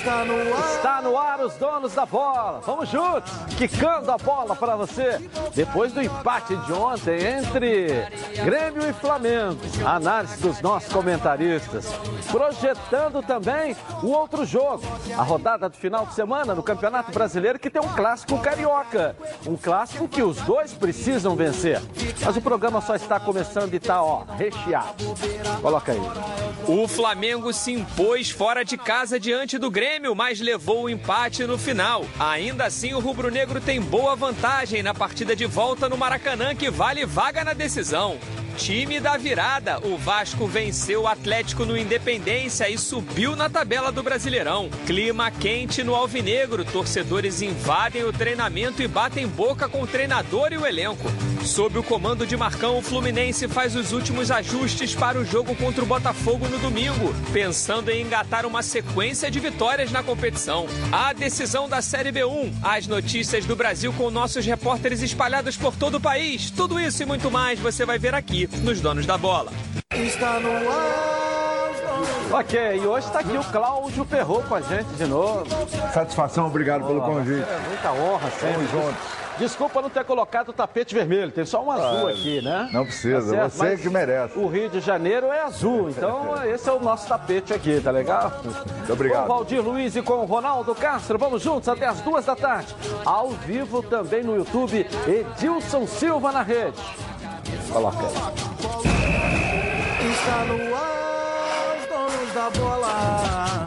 Está no ar. Está no ar os donos da bola. Vamos juntos, quicando a bola para você. Depois do empate de ontem entre Grêmio e Flamengo. Análise dos nossos comentaristas. Projetando também o outro jogo. A rodada do final de semana no Campeonato Brasileiro que tem um clássico carioca. Um clássico que os dois precisam vencer. Mas o programa só está começando e está, ó, recheado. Coloca aí. O Flamengo se impôs fora de casa diante do Grêmio, mas levou o empate no final. Ainda assim, o rubro-negro tem boa vantagem na partida de volta no Maracanã, que vale vaga na decisão. Time da virada, o Vasco venceu o Atlético no Independência e subiu na tabela do Brasileirão. Clima quente no Alvinegro, torcedores invadem o treinamento e batem boca com o treinador e o elenco. Sob o comando de Marcão, o Fluminense faz os últimos ajustes para o jogo contra o Botafogo no domingo, pensando em engatar uma sequência de vitórias na competição. A decisão da Série B1, as notícias do Brasil com nossos repórteres espalhados por todo o país. Tudo isso e muito mais você vai ver aqui nos Donos da Bola. Está no ar. Ok, e hoje está aqui o Cláudio Ferro com a gente de novo. Satisfação, obrigado oh, pelo convite. É muita honra sempre. Tamo juntos. Desculpa não ter colocado o tapete vermelho, tem só um azul ah, aqui, né? Não precisa, tá você Mas que merece. O Rio de Janeiro é azul, então esse é o nosso tapete aqui, tá legal? Muito obrigado. Com o Valdir Luiz e com o Ronaldo Castro, vamos juntos até as duas da tarde. Ao vivo também no YouTube, Edilson Silva na rede. Coloca. Está no ar, os donos da bola.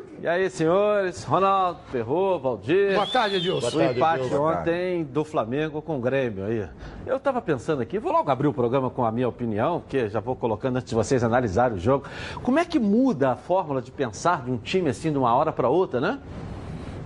E aí, senhores? Ronaldo, Ferro, Valdir. Boa tarde, Edilson. O empate ontem do Flamengo com o Grêmio aí. Eu estava pensando aqui, vou logo abrir o programa com a minha opinião, porque já vou colocando antes de vocês analisarem o jogo. Como é que muda a fórmula de pensar de um time assim de uma hora para outra, né?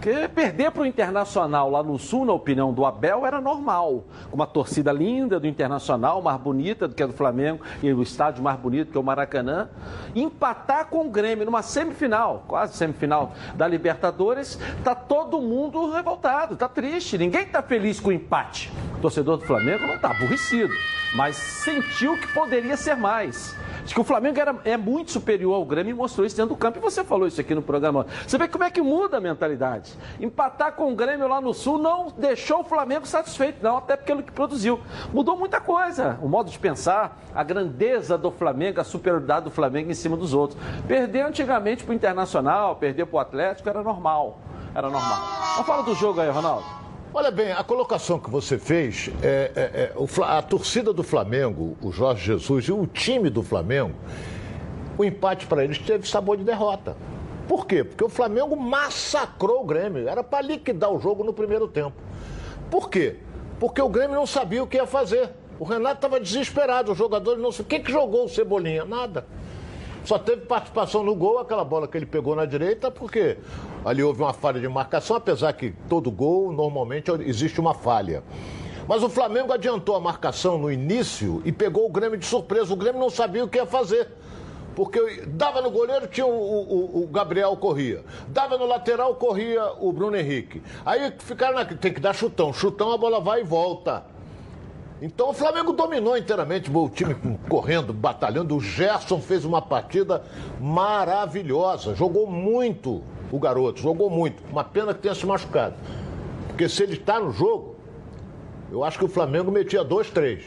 Porque perder para o Internacional lá no Sul, na opinião do Abel, era normal. Com uma torcida linda do Internacional, mais bonita do que a do Flamengo, e o estádio mais bonito que é o Maracanã. Empatar com o Grêmio numa semifinal, quase semifinal da Libertadores, tá todo mundo revoltado, tá triste. Ninguém está feliz com o empate. O torcedor do Flamengo não está aborrecido, mas sentiu que poderia ser mais. Diz que o Flamengo era, é muito superior ao Grêmio e mostrou isso dentro do campo. E você falou isso aqui no programa. Você vê como é que muda a mentalidade. Empatar com o Grêmio lá no Sul não deixou o Flamengo satisfeito, não, até pelo que produziu. Mudou muita coisa. O modo de pensar, a grandeza do Flamengo, a superioridade do Flamengo em cima dos outros. Perder antigamente para o Internacional, perder para o Atlético era normal. Era normal. Vamos falar do jogo aí, Ronaldo. Olha bem, a colocação que você fez, é, é, é, a torcida do Flamengo, o Jorge Jesus e o time do Flamengo, o empate para eles teve sabor de derrota. Por quê? Porque o Flamengo massacrou o Grêmio. Era para liquidar o jogo no primeiro tempo. Por quê? Porque o Grêmio não sabia o que ia fazer. O Renato estava desesperado, os jogadores não sabiam. O que, jogou o Cebolinha? Nada. Só teve participação no gol, aquela bola que ele pegou na direita, porque ali houve uma falha de marcação, apesar que todo gol, normalmente, existe uma falha. Mas o Flamengo adiantou a marcação no início e pegou o Grêmio de surpresa. O Grêmio não sabia o que ia fazer. Porque dava no goleiro, tinha o, o, o, Gabriel corria. Dava no lateral, corria o Bruno Henrique. Aí ficaram na... Tem que dar chutão. Chutão, a bola vai e volta. Então o Flamengo dominou inteiramente o time correndo, batalhando. O Gerson fez uma partida maravilhosa, jogou muito o garoto, jogou muito. Uma pena que tenha se machucado. Porque se ele está no jogo, eu acho que o Flamengo metia dois, três.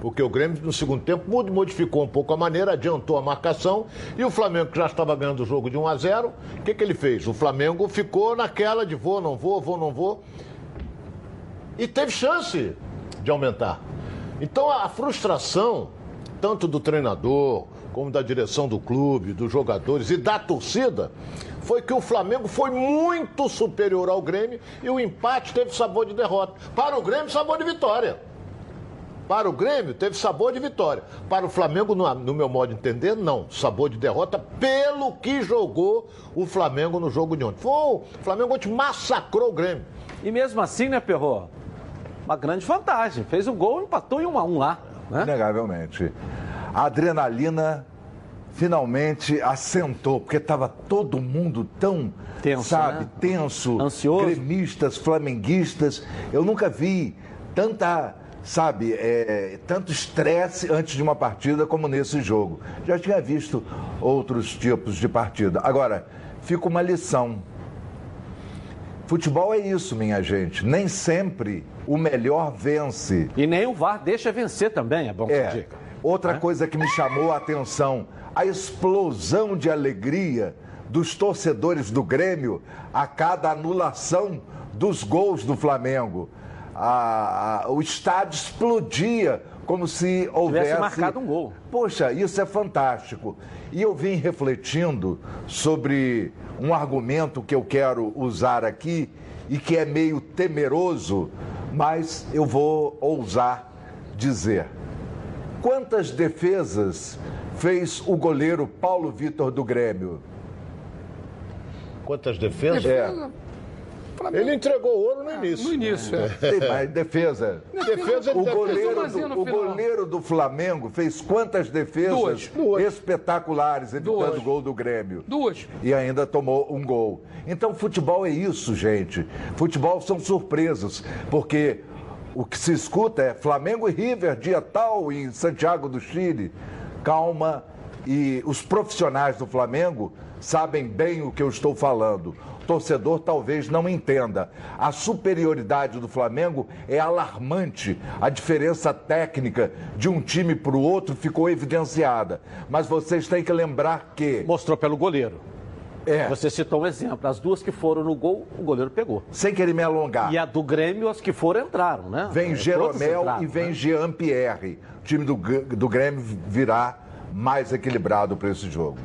Porque o Grêmio, no segundo tempo, modificou um pouco a maneira, adiantou a marcação. E o Flamengo, que já estava ganhando o jogo de 1 a 0 o que, que ele fez? O Flamengo ficou naquela de vou, não vou, vou, não vou. E teve chance de aumentar. Então a frustração, tanto do treinador, como da direção do clube, dos jogadores e da torcida, foi que o Flamengo foi muito superior ao Grêmio e o empate teve sabor de derrota. Para o Grêmio, sabor de vitória. Para o Grêmio, teve sabor de vitória. Para o Flamengo, no, meu modo de entender, não. Sabor de derrota pelo que jogou o Flamengo no jogo de ontem. Foi, o Flamengo ontem massacrou o Grêmio. E mesmo assim, né, Perro? Uma grande vantagem. Fez o gol e empatou em 1 a 1 lá. Né? Inegavelmente. A adrenalina finalmente assentou, porque estava todo mundo tão, tenso, sabe, né? tenso, ansioso, gremistas, flamenguistas. Eu nunca vi tanta, sabe, é, tanto estresse antes de uma partida como nesse jogo. Já tinha visto outros tipos de partida. Agora, fica uma lição. Futebol é isso, minha gente. Nem sempre o melhor vence. E nem o VAR deixa vencer também, é bom que é. diga. Outra coisa que me chamou a atenção a explosão de alegria dos torcedores do Grêmio a cada anulação dos gols do Flamengo. A, a, o estádio explodia como se houvesse Tivesse marcado um gol. Poxa, isso é fantástico. E eu vim refletindo sobre um argumento que eu quero usar aqui e que é meio temeroso, mas eu vou ousar dizer. Quantas defesas fez o goleiro Paulo Vitor do Grêmio? Quantas defesas? É. Ele entregou ouro no início. No início, é. Defesa. Defesa o goleiro, do, o goleiro do Flamengo fez quantas defesas Duas. Duas. espetaculares, evitando o gol do Grêmio? Duas. E ainda tomou um gol. Então, futebol é isso, gente. Futebol são surpresas, porque o que se escuta é Flamengo e River, dia tal, em Santiago do Chile. Calma, e os profissionais do Flamengo sabem bem o que eu estou falando. O torcedor talvez não entenda. A superioridade do Flamengo é alarmante. A diferença técnica de um time para o outro ficou evidenciada. Mas vocês têm que lembrar que. Mostrou pelo goleiro. É. Você citou um exemplo. As duas que foram no gol, o goleiro pegou. Sem querer me alongar. E a do Grêmio, as que foram entraram, né? Vem Jeromel entraram, e vem né? Jean Pierre. O time do, do Grêmio virá mais equilibrado para esse jogo.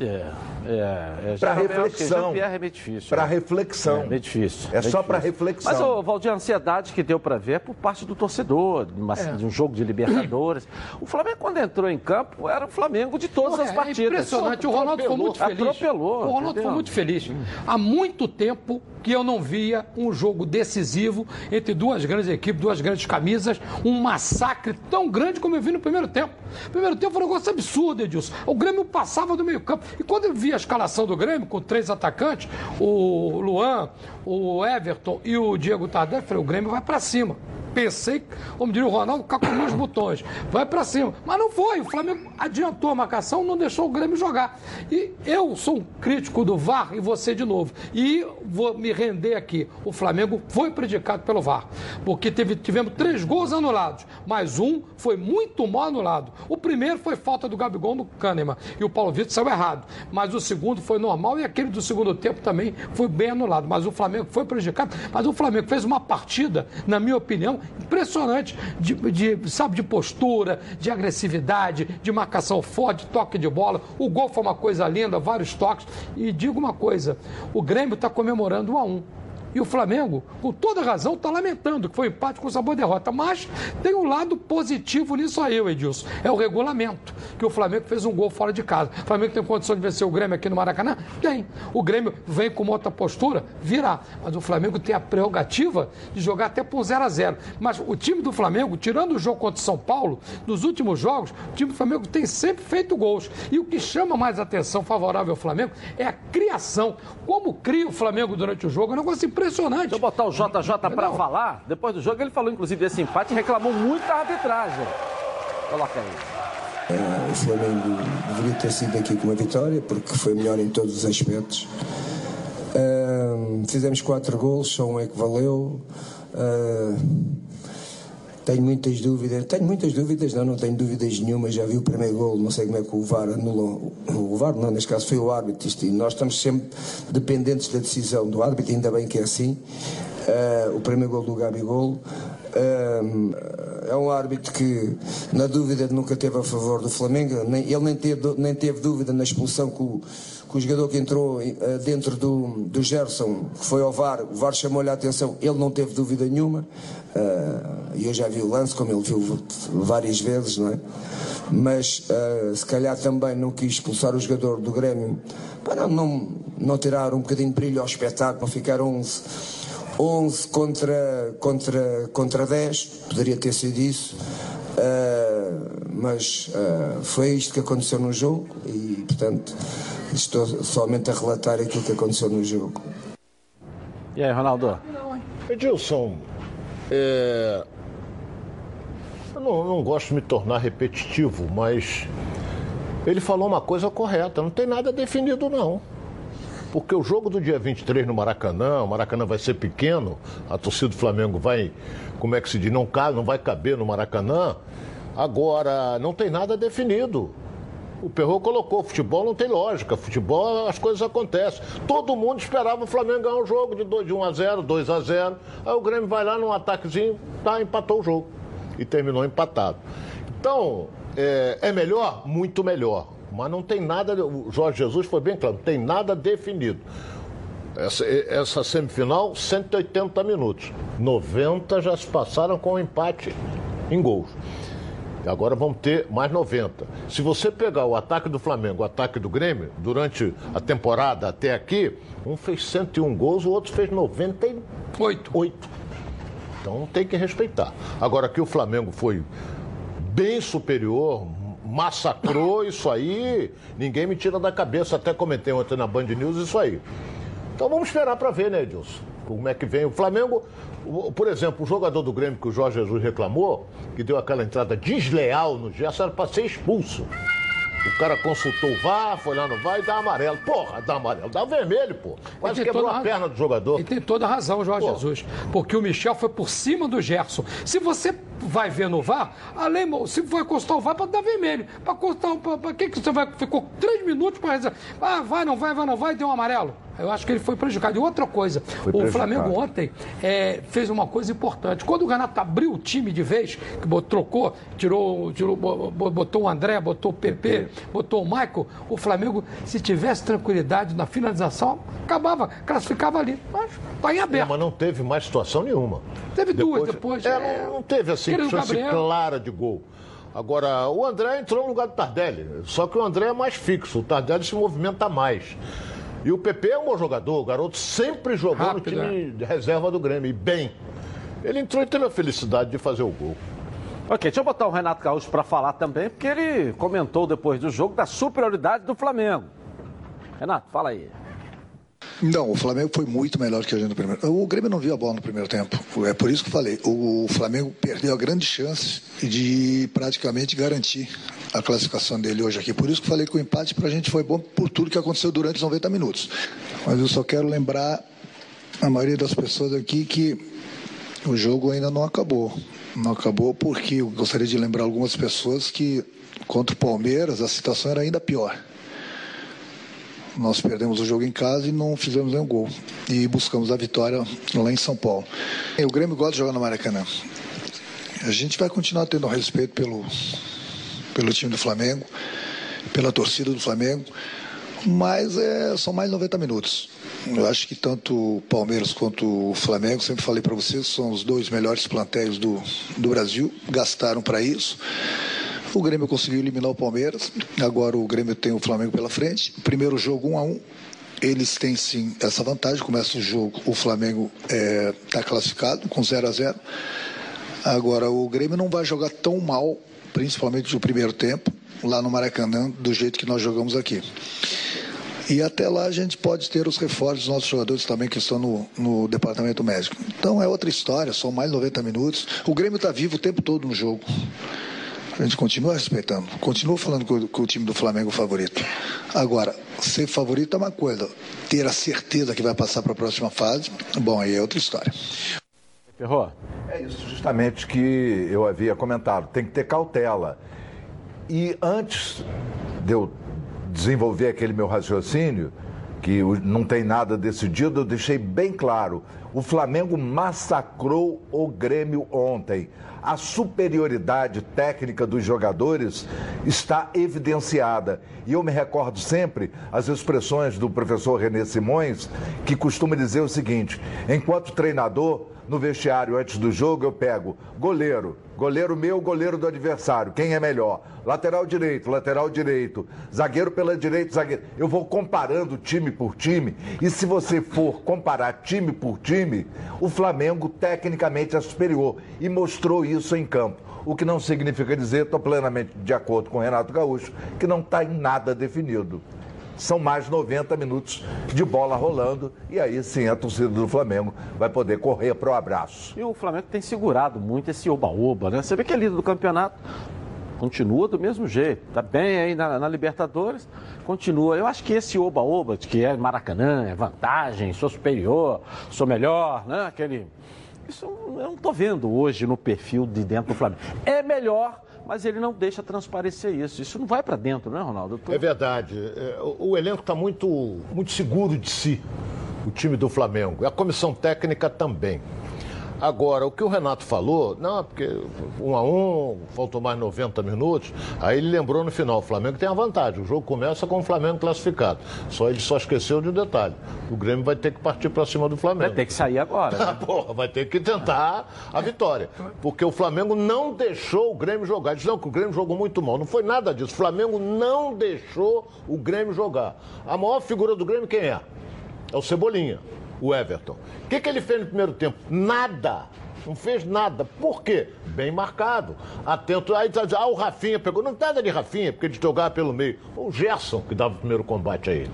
É. É, é para reflexão. É meio difícil. Para né? reflexão. É meio difícil. É só para reflexão. Mas, ô, Valdir, a ansiedade que deu para ver é por parte do torcedor, de, uma, é. de, um jogo de Libertadores. O Flamengo, quando entrou em campo, era o Flamengo de todas Pô, as partidas. É impressionante. O Ronaldo foi muito feliz. Atropelou. O Ronaldo entendeu? foi muito feliz. Há muito tempo que eu não via um jogo decisivo entre duas grandes equipes, duas grandes camisas, um massacre tão grande como eu vi no primeiro tempo. Primeiro tempo foi um negócio absurdo, Edilson. O Grêmio passava do meio campo. E quando eu vi a escalação do Grêmio, com três atacantes, o Luan, o Everton e o Diego Tardelli, falei, o Grêmio vai para cima pensei, como diria o Ronaldo, calculou os botões. Vai para cima. Mas não foi. O Flamengo adiantou a marcação, não deixou o Grêmio jogar. E eu sou um crítico do VAR e você de novo. E vou me render aqui. O Flamengo foi predicado pelo VAR. Porque teve, tivemos três gols anulados, mas um foi muito mal anulado. O primeiro foi falta do Gabigol no Kahneman. E o Paulo Vitor saiu errado. Mas o segundo foi normal e aquele do segundo tempo também foi bem anulado. Mas o Flamengo foi prejudicado. Mas o Flamengo fez uma partida, na minha opinião, impressionante de, de, sabe, de postura, de agressividade, de marcação forte, toque de bola. O gol foi uma coisa linda, vários toques. E digo uma coisa: o Grêmio está comemorando um a um. E o Flamengo, com toda razão, está lamentando que foi um empate com sabor de derrota. Mas tem um lado positivo nisso aí, Edilson. É o regulamento. Que o Flamengo fez um gol fora de casa. O Flamengo tem condição de vencer o Grêmio aqui no Maracanã? Tem. O Grêmio vem com uma outra postura? Virá. Mas o Flamengo tem a prerrogativa de jogar até por 0 a 0 Mas o time do Flamengo, tirando o jogo contra o São Paulo, nos últimos jogos, o time do Flamengo tem sempre feito gols. E o que chama mais atenção favorável ao Flamengo é a criação. Como cria o Flamengo durante o jogo? É um negócio impressionante. Deixa eu botar o JJ para falar. Depois do jogo, ele falou, inclusive, desse empate e reclamou muito da arbitragem. Coloca aí. É, o Flamengo deveria ter sido aqui com uma vitória, porque foi melhor em todos os aspectos. Uh, fizemos quatro gols, só um é que valeu. Uh, tenho muitas dúvidas, tenho muitas dúvidas, não, não tenho dúvidas nenhuma, já vi o primeiro gol, não sei como é que o VAR anulou, o VAR não, neste caso foi o árbitro, isto, e nós estamos sempre dependentes da decisão do árbitro, ainda bem que é assim. Uh, o primeiro gol do Gabigol, uh, é um árbitro que, na dúvida, nunca teve a favor do Flamengo. Nem, ele nem teve, nem teve dúvida na expulsão que o, que o jogador que entrou uh, dentro do, do Gerson, que foi ao VAR, o VAR chamou-lhe a atenção, ele não teve dúvida nenhuma. Uh, e eu já vi o lance, como ele viu várias vezes, não é? Mas uh, se calhar também não quis expulsar o jogador do Grêmio para não, não tirar um bocadinho de brilho ao espetáculo, ficar 11, 11 contra, contra, contra 10, poderia ter sido isso. Mas foi isto que aconteceu no jogo e, portanto, estou somente a relatar aquilo que aconteceu no jogo. E aí, Ronaldo? Edilson, é... eu não, não gosto de me tornar repetitivo, mas ele falou uma coisa correta, não tem nada definido não. Porque o jogo do dia 23 no Maracanã, o Maracanã vai ser pequeno, a torcida do Flamengo vai, como é que se diz, não, cabe, não vai caber no Maracanã. Agora, não tem nada definido. O Perro colocou, futebol não tem lógica, futebol as coisas acontecem. Todo mundo esperava o Flamengo ganhar o jogo de, 2, de 1 a 0, 2 a 0. Aí o Grêmio vai lá num ataquezinho, tá, empatou o jogo. E terminou empatado. Então, é, é melhor? Muito melhor. Mas não tem nada, o Jorge Jesus foi bem claro, não tem nada definido. Essa, essa semifinal, 180 minutos. 90 já se passaram com um empate em gols. Agora vamos ter mais 90. Se você pegar o ataque do Flamengo, o ataque do Grêmio, durante a temporada até aqui, um fez 101 gols, o outro fez 98. 8. Então tem que respeitar. Agora que o Flamengo foi bem superior, massacrou isso aí, ninguém me tira da cabeça. Até comentei ontem na Band News isso aí. Então vamos esperar para ver, né, Edilson? Como é que vem o Flamengo? Por exemplo, o jogador do Grêmio que o Jorge Jesus reclamou, que deu aquela entrada desleal no Gerson, era para ser expulso. O cara consultou o VAR, foi lá no VAR e dá amarelo. Porra, dá amarelo, dá vermelho, pô. Quase quebrou a perna do jogador. E tem toda a razão, Jorge pô. Jesus. Porque o Michel foi por cima do Gerson. Se você vai ver no VAR, além, se vai constar o VAR, para dar vermelho. Para constar, para que, que você vai? Ficou três minutos para Ah, vai, não vai, vai, não vai, deu um amarelo. Eu acho que ele foi prejudicado. E outra coisa, o Flamengo ontem é, fez uma coisa importante. Quando o Renato abriu o time de vez, que trocou, tirou, tirou botou o André, botou o PP, botou o Michael, o Flamengo, se tivesse tranquilidade na finalização, acabava, classificava ali. Mas está em aberto. É, mas não teve mais situação nenhuma. Teve depois, duas depois. É, não teve assim, chance clara de gol. Agora, o André entrou no lugar do Tardelli, só que o André é mais fixo, o Tardelli se movimenta mais. E o PP é um bom jogador, o garoto sempre jogou Rápido, no time é. de reserva do Grêmio, e bem. Ele entrou e teve a felicidade de fazer o gol. Ok, deixa eu botar o Renato Gaúcho para falar também, porque ele comentou depois do jogo da superioridade do Flamengo. Renato, fala aí. Não, o Flamengo foi muito melhor que a gente no primeiro. O Grêmio não viu a bola no primeiro tempo. É por isso que eu falei. O Flamengo perdeu a grande chance de praticamente garantir a classificação dele hoje aqui. Por isso que falei que o empate para a gente foi bom por tudo que aconteceu durante os 90 minutos. Mas eu só quero lembrar a maioria das pessoas aqui que o jogo ainda não acabou. Não acabou porque eu gostaria de lembrar algumas pessoas que contra o Palmeiras a situação era ainda pior. Nós perdemos o jogo em casa e não fizemos nenhum gol. E buscamos a vitória lá em São Paulo. O Grêmio gosta de jogar no Maracanã. A gente vai continuar tendo respeito pelo, pelo time do Flamengo, pela torcida do Flamengo, mas é, são mais 90 minutos. Eu acho que tanto o Palmeiras quanto o Flamengo, sempre falei para vocês, são os dois melhores plantéis do, do Brasil, gastaram para isso. O Grêmio conseguiu eliminar o Palmeiras, agora o Grêmio tem o Flamengo pela frente. Primeiro jogo 1 a 1 eles têm sim essa vantagem. Começa o jogo, o Flamengo está é, tá classificado com 0 a 0 Agora, o Grêmio não vai jogar tão mal, principalmente no primeiro tempo, lá no Maracanã, do jeito que nós jogamos aqui. E até lá a gente pode ter os reforços dos nossos jogadores também que estão no, no departamento médico. Então é outra história, são mais 90 minutos. O Grêmio está vivo o tempo todo no jogo. A gente continua respeitando, continua falando que o, que o time do Flamengo é o favorito. Agora, ser favorito é uma coisa, ter a certeza que vai passar para a próxima fase, bom, aí é outra história. Ferrou? É isso justamente que eu havia comentado. Tem que ter cautela. E antes de eu desenvolver aquele meu raciocínio, que não tem nada decidido, eu deixei bem claro. O Flamengo massacrou o Grêmio ontem. A superioridade técnica dos jogadores está evidenciada. E eu me recordo sempre as expressões do professor René Simões, que costuma dizer o seguinte: enquanto treinador, no vestiário antes do jogo, eu pego goleiro, goleiro meu, goleiro do adversário, quem é melhor? Lateral direito, lateral direito, zagueiro pela direita, zagueiro. Eu vou comparando time por time, e se você for comparar time por time, o Flamengo tecnicamente é superior e mostrou isso em campo. O que não significa dizer, estou plenamente de acordo com o Renato Gaúcho, que não está em nada definido são mais 90 minutos de bola rolando e aí sim a torcida do Flamengo vai poder correr para o abraço. E o Flamengo tem segurado muito esse oba-oba, né? Você vê que é líder do campeonato, continua do mesmo jeito, tá bem aí na, na Libertadores, continua. Eu acho que esse oba-oba, que é Maracanã, é vantagem, sou superior, sou melhor, né? Aquele. Isso eu não estou vendo hoje no perfil de dentro do Flamengo. É melhor mas ele não deixa transparecer isso. Isso não vai para dentro, né, Ronaldo? Tô... É verdade. É, o, elenco está muito, muito seguro de si, o time do Flamengo. E a comissão técnica também. Agora, o que o Renato falou, não, porque um a um, faltou mais 90 minutos, aí ele lembrou no final, o Flamengo tem a vantagem, o jogo começa com o Flamengo classificado. Só ele só esqueceu de um detalhe. O Grêmio vai ter que partir para cima do Flamengo. Vai ter que sair agora. Né? Porra, vai ter que tentar a vitória. Porque o Flamengo não deixou o Grêmio jogar. Diz não que o Grêmio jogou muito mal. Não foi nada disso. O Flamengo não deixou o Grêmio jogar. A maior figura do Grêmio quem é? É o Cebolinha o Everton. O que, que ele fez no primeiro tempo? Nada. Não fez nada. Por quê? Bem marcado. Atento. Aí ah, o Rafinha pegou. Não nada de Rafinha, porque ele jogava pelo meio. O Gerson que dava o primeiro combate a ele.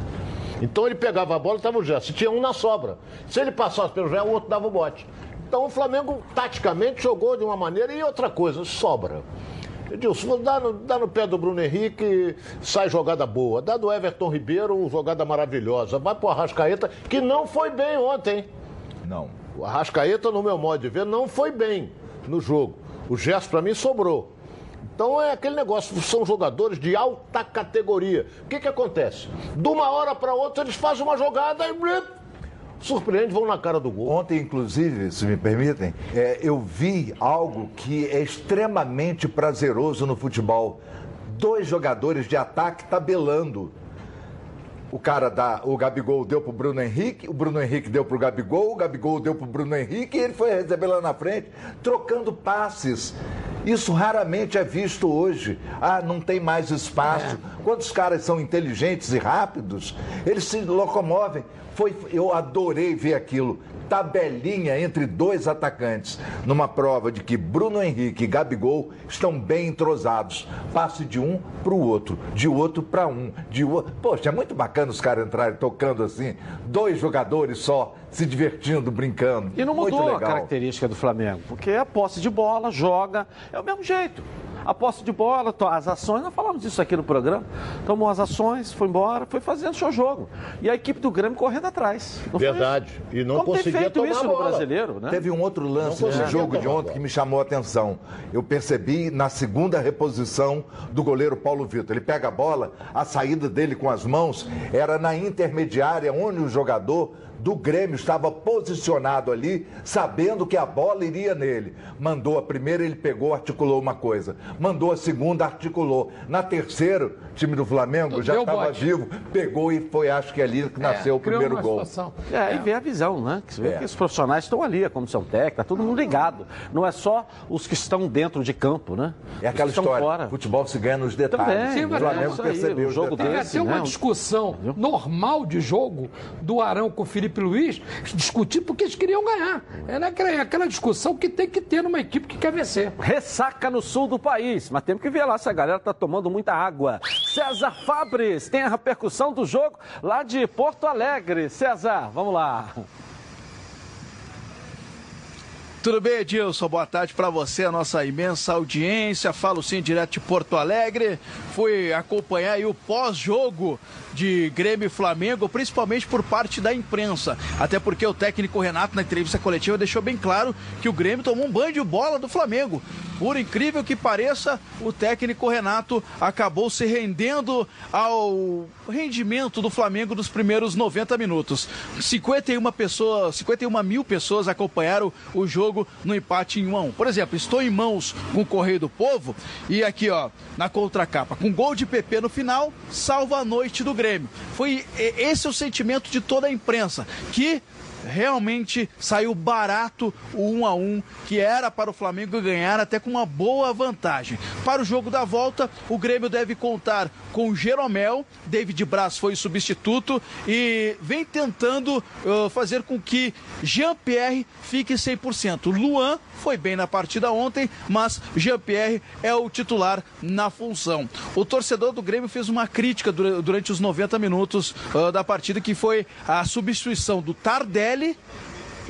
Então ele pegava a bola, estava o Gerson. Tinha um na sobra. Se ele passasse pelo Gerson, o outro dava o bote. Então o Flamengo, taticamente, jogou de uma maneira e outra coisa, sobra. Edilson, dá no, dá no pé do Bruno Henrique, sai jogada boa. Dá do Everton Ribeiro, jogada maravilhosa. Vai pro Arrascaeta, que não foi bem ontem. Não. O Arrascaeta, no meu modo de ver, não foi bem no jogo. O gesto, para mim, sobrou. Então é aquele negócio, são jogadores de alta categoria. O que, que acontece? De uma hora para outra, eles fazem uma jogada e surpreende, vão na cara do gol. Ontem, inclusive, se me permitem, é, eu vi algo que é extremamente prazeroso no futebol. Dois jogadores de ataque tabelando. O cara dá, o Gabigol deu pro Bruno Henrique, o Bruno Henrique deu pro Gabigol, o Gabigol deu pro Bruno Henrique e ele foi receber lá na frente, trocando passes. Isso raramente é visto hoje. Ah, não tem mais espaço. É. Quando os caras são inteligentes e rápidos, eles se locomovem. Foi, eu adorei ver aquilo. Tabelinha entre dois atacantes, numa prova de que Bruno Henrique e Gabigol estão bem entrosados. Passe de um para o outro, de outro para um, de outro. Poxa, é muito bacana os caras entrarem tocando assim, dois jogadores só, se divertindo, brincando. E não mudou a característica do Flamengo, porque a posse de bola, joga, é o mesmo jeito a posse de bola, as ações, nós falamos disso aqui no programa. Tomou as ações, foi embora, foi fazendo seu jogo. E a equipe do Grêmio correndo atrás. Verdade. E não Como conseguia feito tomar isso bola. no brasileiro, né? Teve um outro lance nesse jogo de ontem que me chamou a atenção. Eu percebi na segunda reposição do goleiro Paulo Vitor. Ele pega a bola, a saída dele com as mãos era na intermediária, onde o jogador do Grêmio estava posicionado ali, sabendo que a bola iria nele. Mandou a primeira, ele pegou, articulou uma coisa. Mandou a segunda, articulou. Na terceira, o time do Flamengo já estava vivo, pegou e foi, acho que ali que nasceu é, o primeiro gol. Situação. É, e vê a visão, né? Que vê é. que os profissionais estão ali, a comissão técnica, todo mundo ligado. Não é só os que estão dentro de campo, né? É aquela história. Fora. Futebol se ganha nos detalhes. Também, Sim, o Flamengo percebeu o jogo desse, Tem até uma né? discussão normal de jogo do Arão com o Felipe Felipe Luiz discutir porque eles queriam ganhar. É aquela, aquela discussão que tem que ter numa equipe que quer vencer. Ressaca no sul do país, mas temos que ver lá se a galera tá tomando muita água. César Fabres tem a repercussão do jogo lá de Porto Alegre. César, vamos lá. Tudo bem, Edilson? Boa tarde para você, a nossa imensa audiência. Falo sim direto de Porto Alegre. Fui acompanhar o pós-jogo de Grêmio e Flamengo, principalmente por parte da imprensa. Até porque o técnico Renato, na entrevista coletiva, deixou bem claro que o Grêmio tomou um banho de bola do Flamengo. Por incrível que pareça, o técnico Renato acabou se rendendo ao rendimento do Flamengo nos primeiros 90 minutos. 51 pessoas, 51 mil pessoas acompanharam o jogo no empate em 1 a 1. Por exemplo, estou em mãos com o Correio do Povo e aqui, ó, na contracapa, com gol de PP no final, salva a noite do Grêmio. Foi esse é o sentimento de toda a imprensa, que realmente saiu barato o 1 a 1 que era para o Flamengo ganhar até com uma boa vantagem. Para o jogo da volta, o Grêmio deve contar com Jeromel, David Braz foi substituto e vem tentando uh, fazer com que Jean-Pierre fique 100%. Luan foi bem na partida ontem, mas Jean-Pierre é o titular na função. O torcedor do Grêmio fez uma crítica durante os 90 minutos uh, da partida, que foi a substituição do Tardelli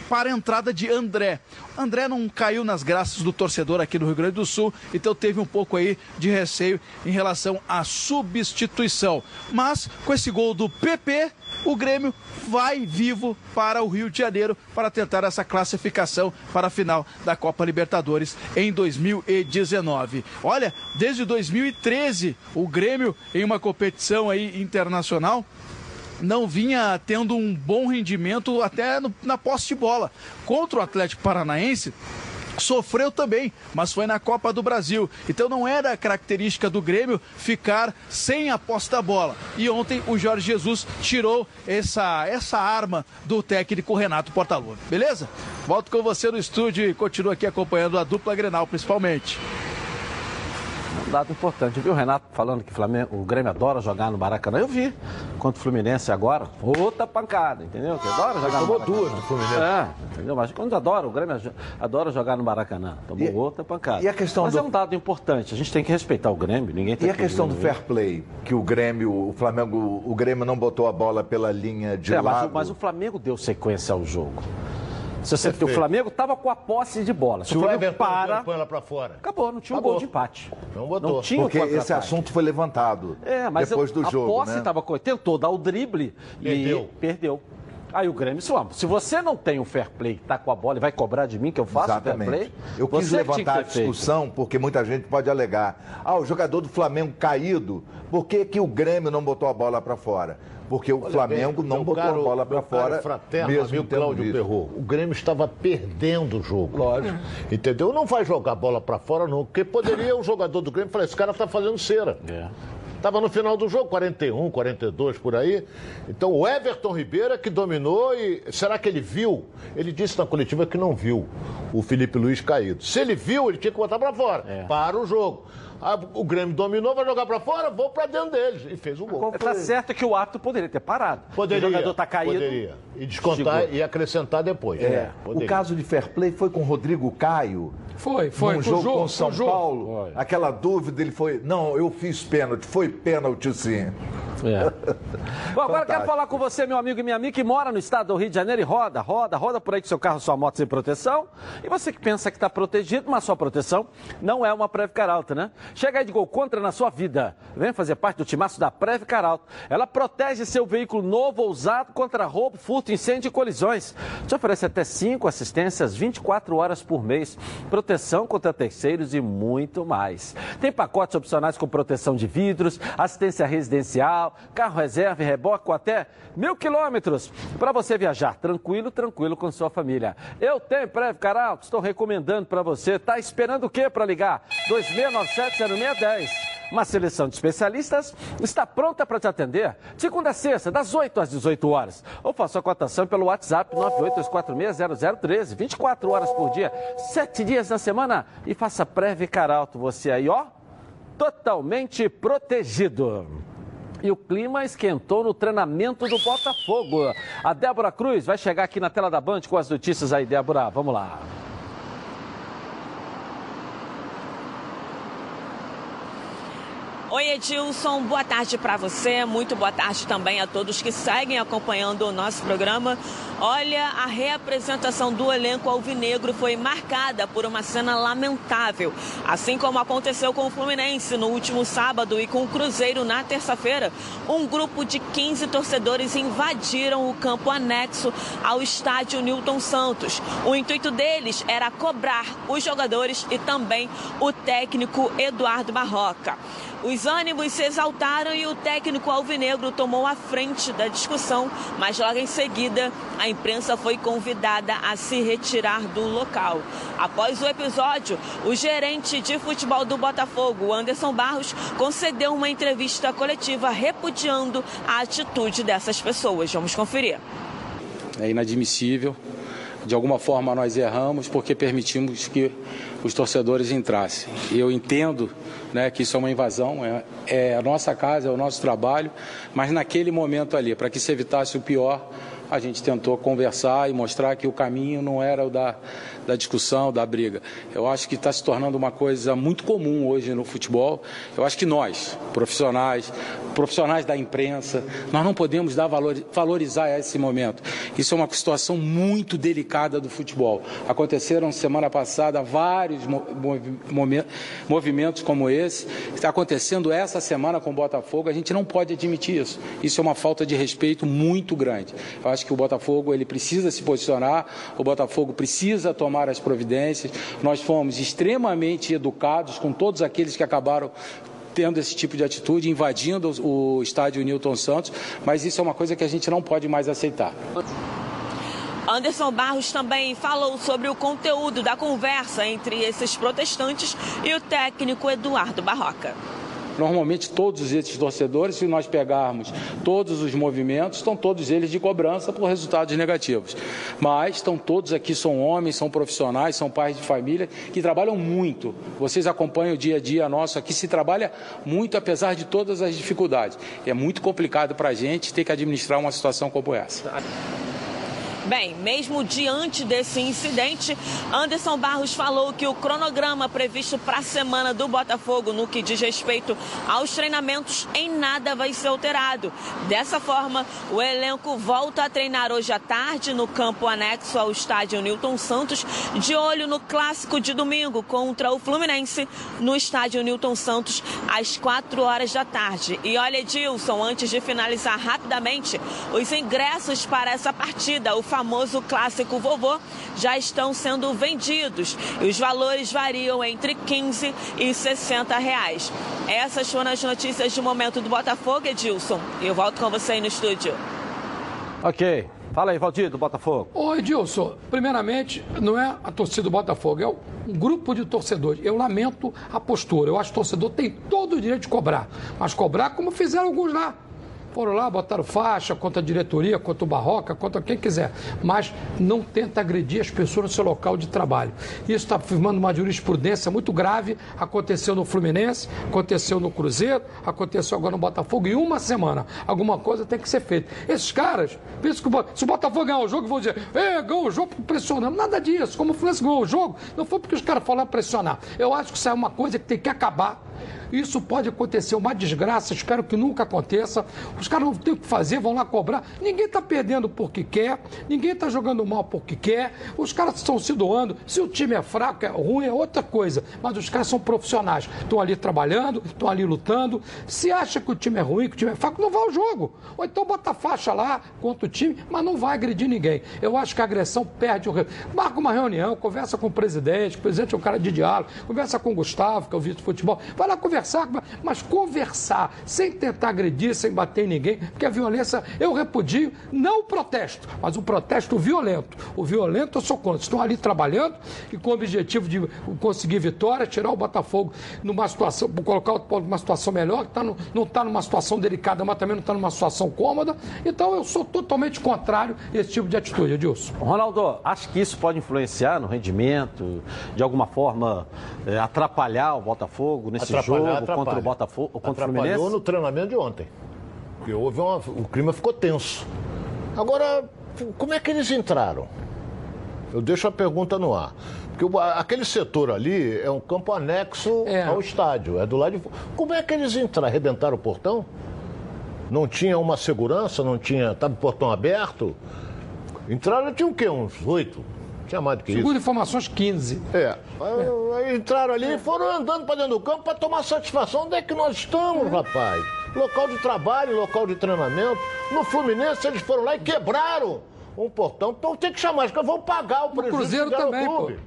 para a entrada de André. André não caiu nas graças do torcedor aqui do Rio Grande do Sul, então teve um pouco aí de receio em relação à substituição. Mas com esse gol do PP, o Grêmio vai vivo para o Rio de Janeiro para tentar essa classificação para a final da Copa Libertadores em 2019. Olha, desde 2013 o Grêmio em uma competição aí internacional não vinha tendo um bom rendimento até no, na posse de bola. Contra o Atlético Paranaense, sofreu também, mas foi na Copa do Brasil. Então não era característica do Grêmio ficar sem a posse da bola. E ontem o Jorge Jesus tirou essa, essa arma do técnico Renato Portaluppi. Beleza? Volto com você no estúdio e continuo aqui acompanhando a dupla Grenal principalmente dado importante. Viu Renato falando que Flamengo, o Grêmio adora jogar no Maracanã? Eu vi. Contra o Fluminense agora, outra pancada, entendeu? Que adora jogar Tomou no duas do Fluminense. É, entendeu? Mas quando adora, o Grêmio adora jogar no Maracanã. Tomou e, outra pancada. E a questão Mas do... é um dado importante. A gente tem que respeitar o Grêmio. Ninguém tá E a questão do fair play, que o Grêmio, o Flamengo, o Grêmio não botou a bola pela linha de é, lado. Mas, mas o Flamengo deu sequência ao jogo. Se você, o Flamengo estava com a posse de bola. Se, Se o Everton para, põe ela para fora. Acabou, não tinha Acabou. um gol de empate. Não botou. Não tinha Porque esse assunto foi levantado é, mas depois eu, do a jogo. A posse estava né? tentou dar o drible perdeu. e perdeu. Aí o Grêmio se você não tem o fair play, tá com a bola e vai cobrar de mim que eu faço Exatamente. o fair play. Eu quis levantar a discussão feito. porque muita gente pode alegar. Ah, o jogador do Flamengo caído, por que, que o Grêmio não botou a bola para fora? Porque o Olha Flamengo bem, não botou caro, a bola para fora. Fraterno, mesmo amigo Cláudio Perro. O Grêmio estava perdendo o jogo. Lógico. Entendeu? Não vai jogar a bola para fora, não. Porque poderia o jogador do Grêmio falar: esse cara está fazendo cera. É. Estava no final do jogo, 41, 42 por aí. Então o Everton Ribeiro é que dominou e será que ele viu? Ele disse na coletiva que não viu o Felipe Luiz caído. Se ele viu, ele tinha que botar para fora. É. Para o jogo. Ah, o Grêmio dominou, vai jogar para fora, vou para dentro deles. E fez um gol. Está certo que o ato poderia ter parado. Poderia. O jogador está caído. Poderia. E descontar Chegou. e acrescentar depois. É. O caso de fair play foi com o Rodrigo Caio. Foi, foi. Um jogo, jogo com São Paulo. Foi. Aquela dúvida, ele foi. Não, eu fiz pênalti. Foi pênalti sim. É. Bom, agora eu quero falar com você, meu amigo e minha amiga, que mora no estado do Rio de Janeiro e roda, roda, roda por aí com seu carro, sua moto sem proteção. E você que pensa que está protegido, mas sua proteção não é uma Previcar Alta, né? Chega aí de gol contra na sua vida. Vem fazer parte do timaço da Previcar Alta. Ela protege seu veículo novo ou usado contra roubo, furto, incêndio e colisões. Te oferece até 5 assistências 24 horas por mês, proteção contra terceiros e muito mais. Tem pacotes opcionais com proteção de vidros, assistência residencial, carro reserva e reboque com até mil quilômetros para você viajar tranquilo, tranquilo com sua família. Eu tenho Prev Caral, estou recomendando para você. Tá esperando o quê para ligar? 2697-0610. Uma seleção de especialistas está pronta para te atender. Segunda a sexta, das 8 às 18 horas. Ou faça a cotação pelo WhatsApp 982460013, 24 horas por dia, 7 dias na semana. E faça Preve Caralto, você aí, ó, totalmente protegido. E o clima esquentou no treinamento do Botafogo. A Débora Cruz vai chegar aqui na tela da Band com as notícias aí, Débora. Vamos lá. Oi, Edilson, boa tarde para você, muito boa tarde também a todos que seguem acompanhando o nosso programa. Olha, a reapresentação do elenco alvinegro foi marcada por uma cena lamentável, assim como aconteceu com o Fluminense no último sábado e com o Cruzeiro na terça-feira. Um grupo de 15 torcedores invadiram o campo anexo ao estádio Newton Santos. O intuito deles era cobrar os jogadores e também o técnico Eduardo Barroca. Os ânimos se exaltaram e o técnico alvinegro tomou a frente da discussão, mas logo em seguida a imprensa foi convidada a se retirar do local. Após o episódio, o gerente de futebol do Botafogo, Anderson Barros, concedeu uma entrevista coletiva repudiando a atitude dessas pessoas. Vamos conferir. É inadmissível. De alguma forma nós erramos porque permitimos que os torcedores entrassem. Eu entendo né, que isso é uma invasão, é, é a nossa casa, é o nosso trabalho, mas naquele momento ali, para que se evitasse o pior, a gente tentou conversar e mostrar que o caminho não era o da, da discussão, da briga. Eu acho que está se tornando uma coisa muito comum hoje no futebol. Eu acho que nós, profissionais, profissionais da imprensa, nós não podemos dar valor, valorizar esse momento. Isso é uma situação muito delicada do futebol. Aconteceram semana passada vários movimentos como esse. Está acontecendo essa semana com o Botafogo. A gente não pode admitir isso. Isso é uma falta de respeito muito grande. Eu acho que o Botafogo ele precisa se posicionar. O Botafogo precisa tomar as providências. Nós fomos extremamente educados com todos aqueles que acabaram tendo esse tipo de atitude, invadindo o estádio Newton Santos, mas isso é uma coisa que a gente não pode mais aceitar. Anderson Barros também falou sobre o conteúdo da conversa entre esses protestantes e o técnico Eduardo Barroca. Normalmente todos esses torcedores, se nós pegarmos todos os movimentos, estão todos eles de cobrança por resultados negativos. Mas estão todos aqui, são homens, são profissionais, são pais de família que trabalham muito. Vocês acompanham o dia a dia nosso aqui, se trabalha muito apesar de todas as dificuldades. É muito complicado para a gente ter que administrar uma situação como essa. Bem, mesmo diante desse incidente, Anderson Barros falou que o cronograma previsto para a semana do Botafogo, no que diz respeito aos treinamentos, em nada vai ser alterado. Dessa forma, o elenco volta a treinar hoje à tarde no campo anexo ao estádio Newton Santos, de olho no clássico de domingo contra o Fluminense, no estádio Newton Santos, às 4 horas da tarde. E olha, Edilson, antes de finalizar rapidamente, os ingressos para essa partida, o famoso clássico vovô, já estão sendo vendidos e os valores variam entre 15 e 60 reais. Essas foram as notícias de momento do Botafogo, Edilson. Eu volto com você aí no estúdio. Ok. Fala aí, Valdir, do Botafogo. Oi, Edilson. Primeiramente, não é a torcida do Botafogo, é um grupo de torcedores. Eu lamento a postura. Eu acho que o torcedor tem todo o direito de cobrar. Mas cobrar como fizeram alguns lá foram lá, botaram faixa contra a diretoria, contra o Barroca, contra quem quiser. Mas não tenta agredir as pessoas no seu local de trabalho. Isso está firmando uma jurisprudência muito grave. Aconteceu no Fluminense, aconteceu no Cruzeiro, aconteceu agora no Botafogo. Em uma semana, alguma coisa tem que ser feita. Esses caras, se o Botafogo ganhar o jogo, vão dizer, é, ganhou o jogo pressionando. Nada disso. Como o Fluminense ganhou o jogo, não foi porque os caras falaram pressionar. Eu acho que isso é uma coisa que tem que acabar. Isso pode acontecer, uma desgraça, espero que nunca aconteça. Caras não têm o que fazer, vão lá cobrar. Ninguém está perdendo porque quer, ninguém está jogando mal porque quer. Os caras estão se doando. Se o time é fraco, é ruim, é outra coisa. Mas os caras são profissionais, estão ali trabalhando, estão ali lutando. Se acha que o time é ruim, que o time é fraco, não vai ao jogo. Ou então bota faixa lá contra o time, mas não vai agredir ninguém. Eu acho que a agressão perde o. Marca uma reunião, conversa com o presidente, o presidente é um cara de diálogo, conversa com o Gustavo, que é o vice-futebol, vai lá conversar mas conversar, sem tentar agredir, sem bater ninguém, porque a violência eu repudio, não o protesto, mas o protesto violento. O violento eu sou contra. Estão ali trabalhando e com o objetivo de conseguir vitória, tirar o Botafogo numa situação, colocar o numa situação melhor, que tá no, não está numa situação delicada, mas também não está numa situação cômoda. Então eu sou totalmente contrário a esse tipo de atitude, Edilson. Ronaldo, acho que isso pode influenciar no rendimento, de alguma forma é, atrapalhar o Botafogo nesse jogo? jogo atrapalha. contra o Botafogo, contra Atrapalhou o Fluminense? no treinamento de ontem. Porque houve uma, o clima ficou tenso. Agora, como é que eles entraram? Eu deixo a pergunta no ar. Porque aquele setor ali é um campo anexo ao estádio, é do lado de fora. Como é que eles entraram? Arrebentaram o portão? Não tinha uma segurança, não tinha. Estava o portão aberto? Entraram, tinha o quê? Uns oito? Tinha mais do que Segundo isso. informações, 15. É. Aí entraram ali e foram andando para dentro do campo para tomar satisfação. Onde é que nós estamos, rapaz? Local de trabalho, local de treinamento. No Fluminense, eles foram lá e quebraram um portão. Então tem que chamar, acho que vão pagar o prejuízo Cruzeiro que também, pô. clube.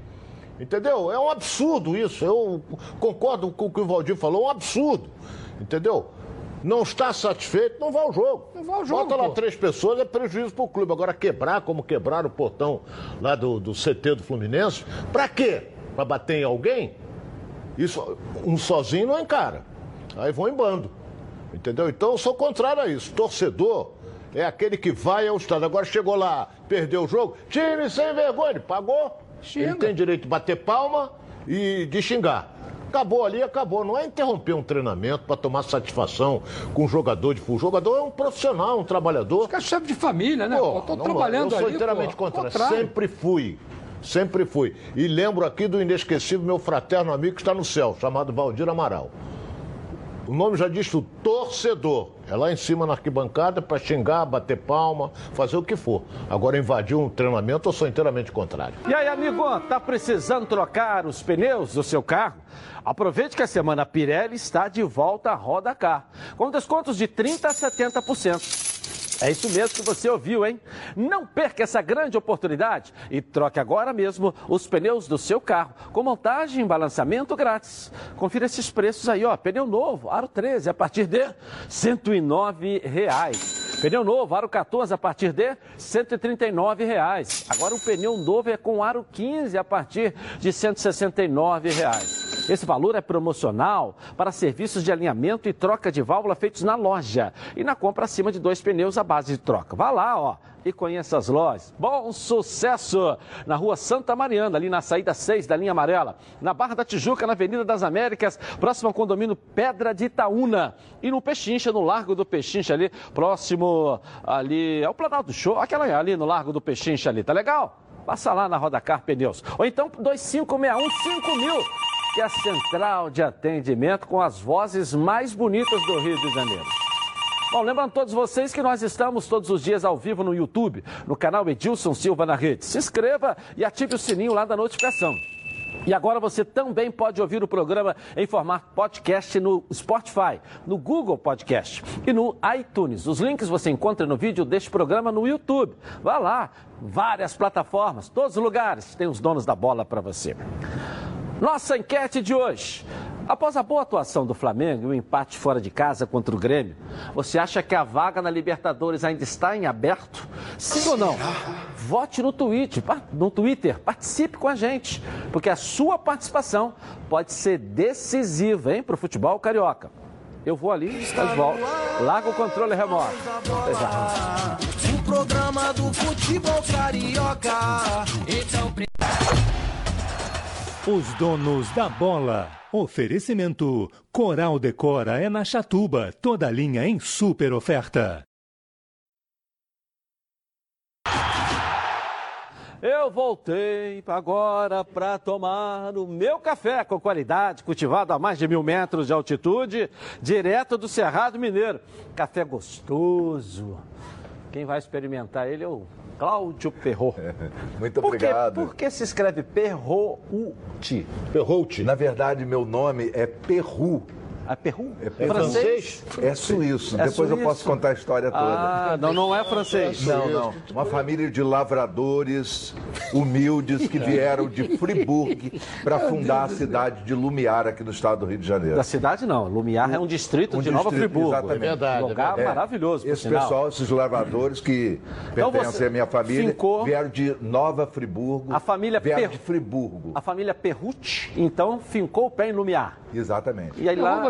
Entendeu? É um absurdo isso. Eu concordo com o que o Valdir falou, é um absurdo. Entendeu? Não está satisfeito, não vai ao jogo. Não vai ao jogo, Bota lá pô. três pessoas, é prejuízo pro clube. Agora, quebrar, como quebraram o portão lá do, do CT do Fluminense, pra quê? Pra bater em alguém? Isso, um sozinho não encara. Aí vão em bando. Entendeu? Então eu sou contrário a isso. Torcedor é aquele que vai ao estádio. Agora chegou lá, perdeu o jogo, time sem vergonha, ele pagou. Ele tem direito de bater palma e de xingar. Acabou ali, acabou. Não é interromper um treinamento para tomar satisfação com um jogador de futebol. O jogador é um profissional, um trabalhador. É chefe de família, né? Pô, tô não, trabalhando Eu sou ali, inteiramente pô. contrário. Contrário. Sempre fui. Sempre fui. E lembro aqui do inesquecível meu fraterno amigo que está no céu, chamado Valdir Amaral. O nome já diz tudo, torcedor. É lá em cima na arquibancada para xingar, bater palma, fazer o que for. Agora invadir um treinamento, eu sou inteiramente contrário. E aí, amigo, tá precisando trocar os pneus do seu carro? Aproveite que a semana Pirelli está de volta à Roda Car, com descontos de 30% a 70%. É isso mesmo que você ouviu, hein? Não perca essa grande oportunidade e troque agora mesmo os pneus do seu carro, com montagem e balançamento grátis. Confira esses preços aí, ó. Pneu novo, aro 13, a partir de 109 reais. Pneu novo, aro 14, a partir de 139 reais. Agora o pneu novo é com aro 15, a partir de 169 reais. Esse valor é promocional para serviços de alinhamento e troca de válvula feitos na loja e na compra acima de dois pneus à base de troca. Vá lá, ó, e conheça as lojas. Bom sucesso! Na rua Santa Mariana, ali na saída 6 da linha amarela. Na Barra da Tijuca, na Avenida das Américas, próximo ao condomínio Pedra de Itaúna. E no Pechincha, no Largo do Pechincha ali, próximo ali ao Planalto do Show, aquela ali no Largo do Pechincha ali, tá legal? Passa lá na Rodacar Pneus. Ou então 2561 5000 que é a central de atendimento com as vozes mais bonitas do Rio de Janeiro. Bom, lembrando todos vocês que nós estamos todos os dias ao vivo no YouTube, no canal Edilson Silva na Rede. Se inscreva e ative o sininho lá da notificação. E agora você também pode ouvir o programa em formato podcast no Spotify, no Google Podcast e no iTunes. Os links você encontra no vídeo deste programa no YouTube. Vá lá, várias plataformas, todos os lugares, tem os donos da bola para você. Nossa enquete de hoje. Após a boa atuação do Flamengo e o empate fora de casa contra o Grêmio, você acha que a vaga na Libertadores ainda está em aberto? Sim ou não? Vote no Twitter, no Twitter, participe com a gente, porque a sua participação pode ser decisiva, hein, para o futebol carioca. Eu vou ali, depois volto. Larga o controle remoto. Até já. O programa do futebol carioca. Então, Os donos da bola. Oferecimento: Coral Decora é na Chatuba, toda linha em super oferta. Eu voltei agora para tomar o meu café com qualidade, cultivado a mais de mil metros de altitude, direto do Cerrado Mineiro. Café gostoso. Quem vai experimentar ele é o Cláudio Perro. Muito Por quê? obrigado. Por que se escreve Perrouti? Perrouti. Na verdade, meu nome é Perru. É Perru? É É francês? É suíço. É Depois eu suíço. posso contar a história toda. Ah, não, não é francês. Não, não. Uma família de lavradores humildes que vieram de Fribourg para fundar a cidade de Lumiar aqui no estado do Rio de Janeiro. Da cidade não. Lumiar é um distrito Um de Nova distrito, Friburgo. Exatamente. É verdade. Lugar É. maravilhoso, por Esse sinal. pessoal, esses lavradores que Então pertencem à minha família, fincou- vieram de Nova Friburgo. A família vieram Per- de Friburgo. A família Perrucci, então, fincou o pé em Lumiar. Exatamente. E aí lá...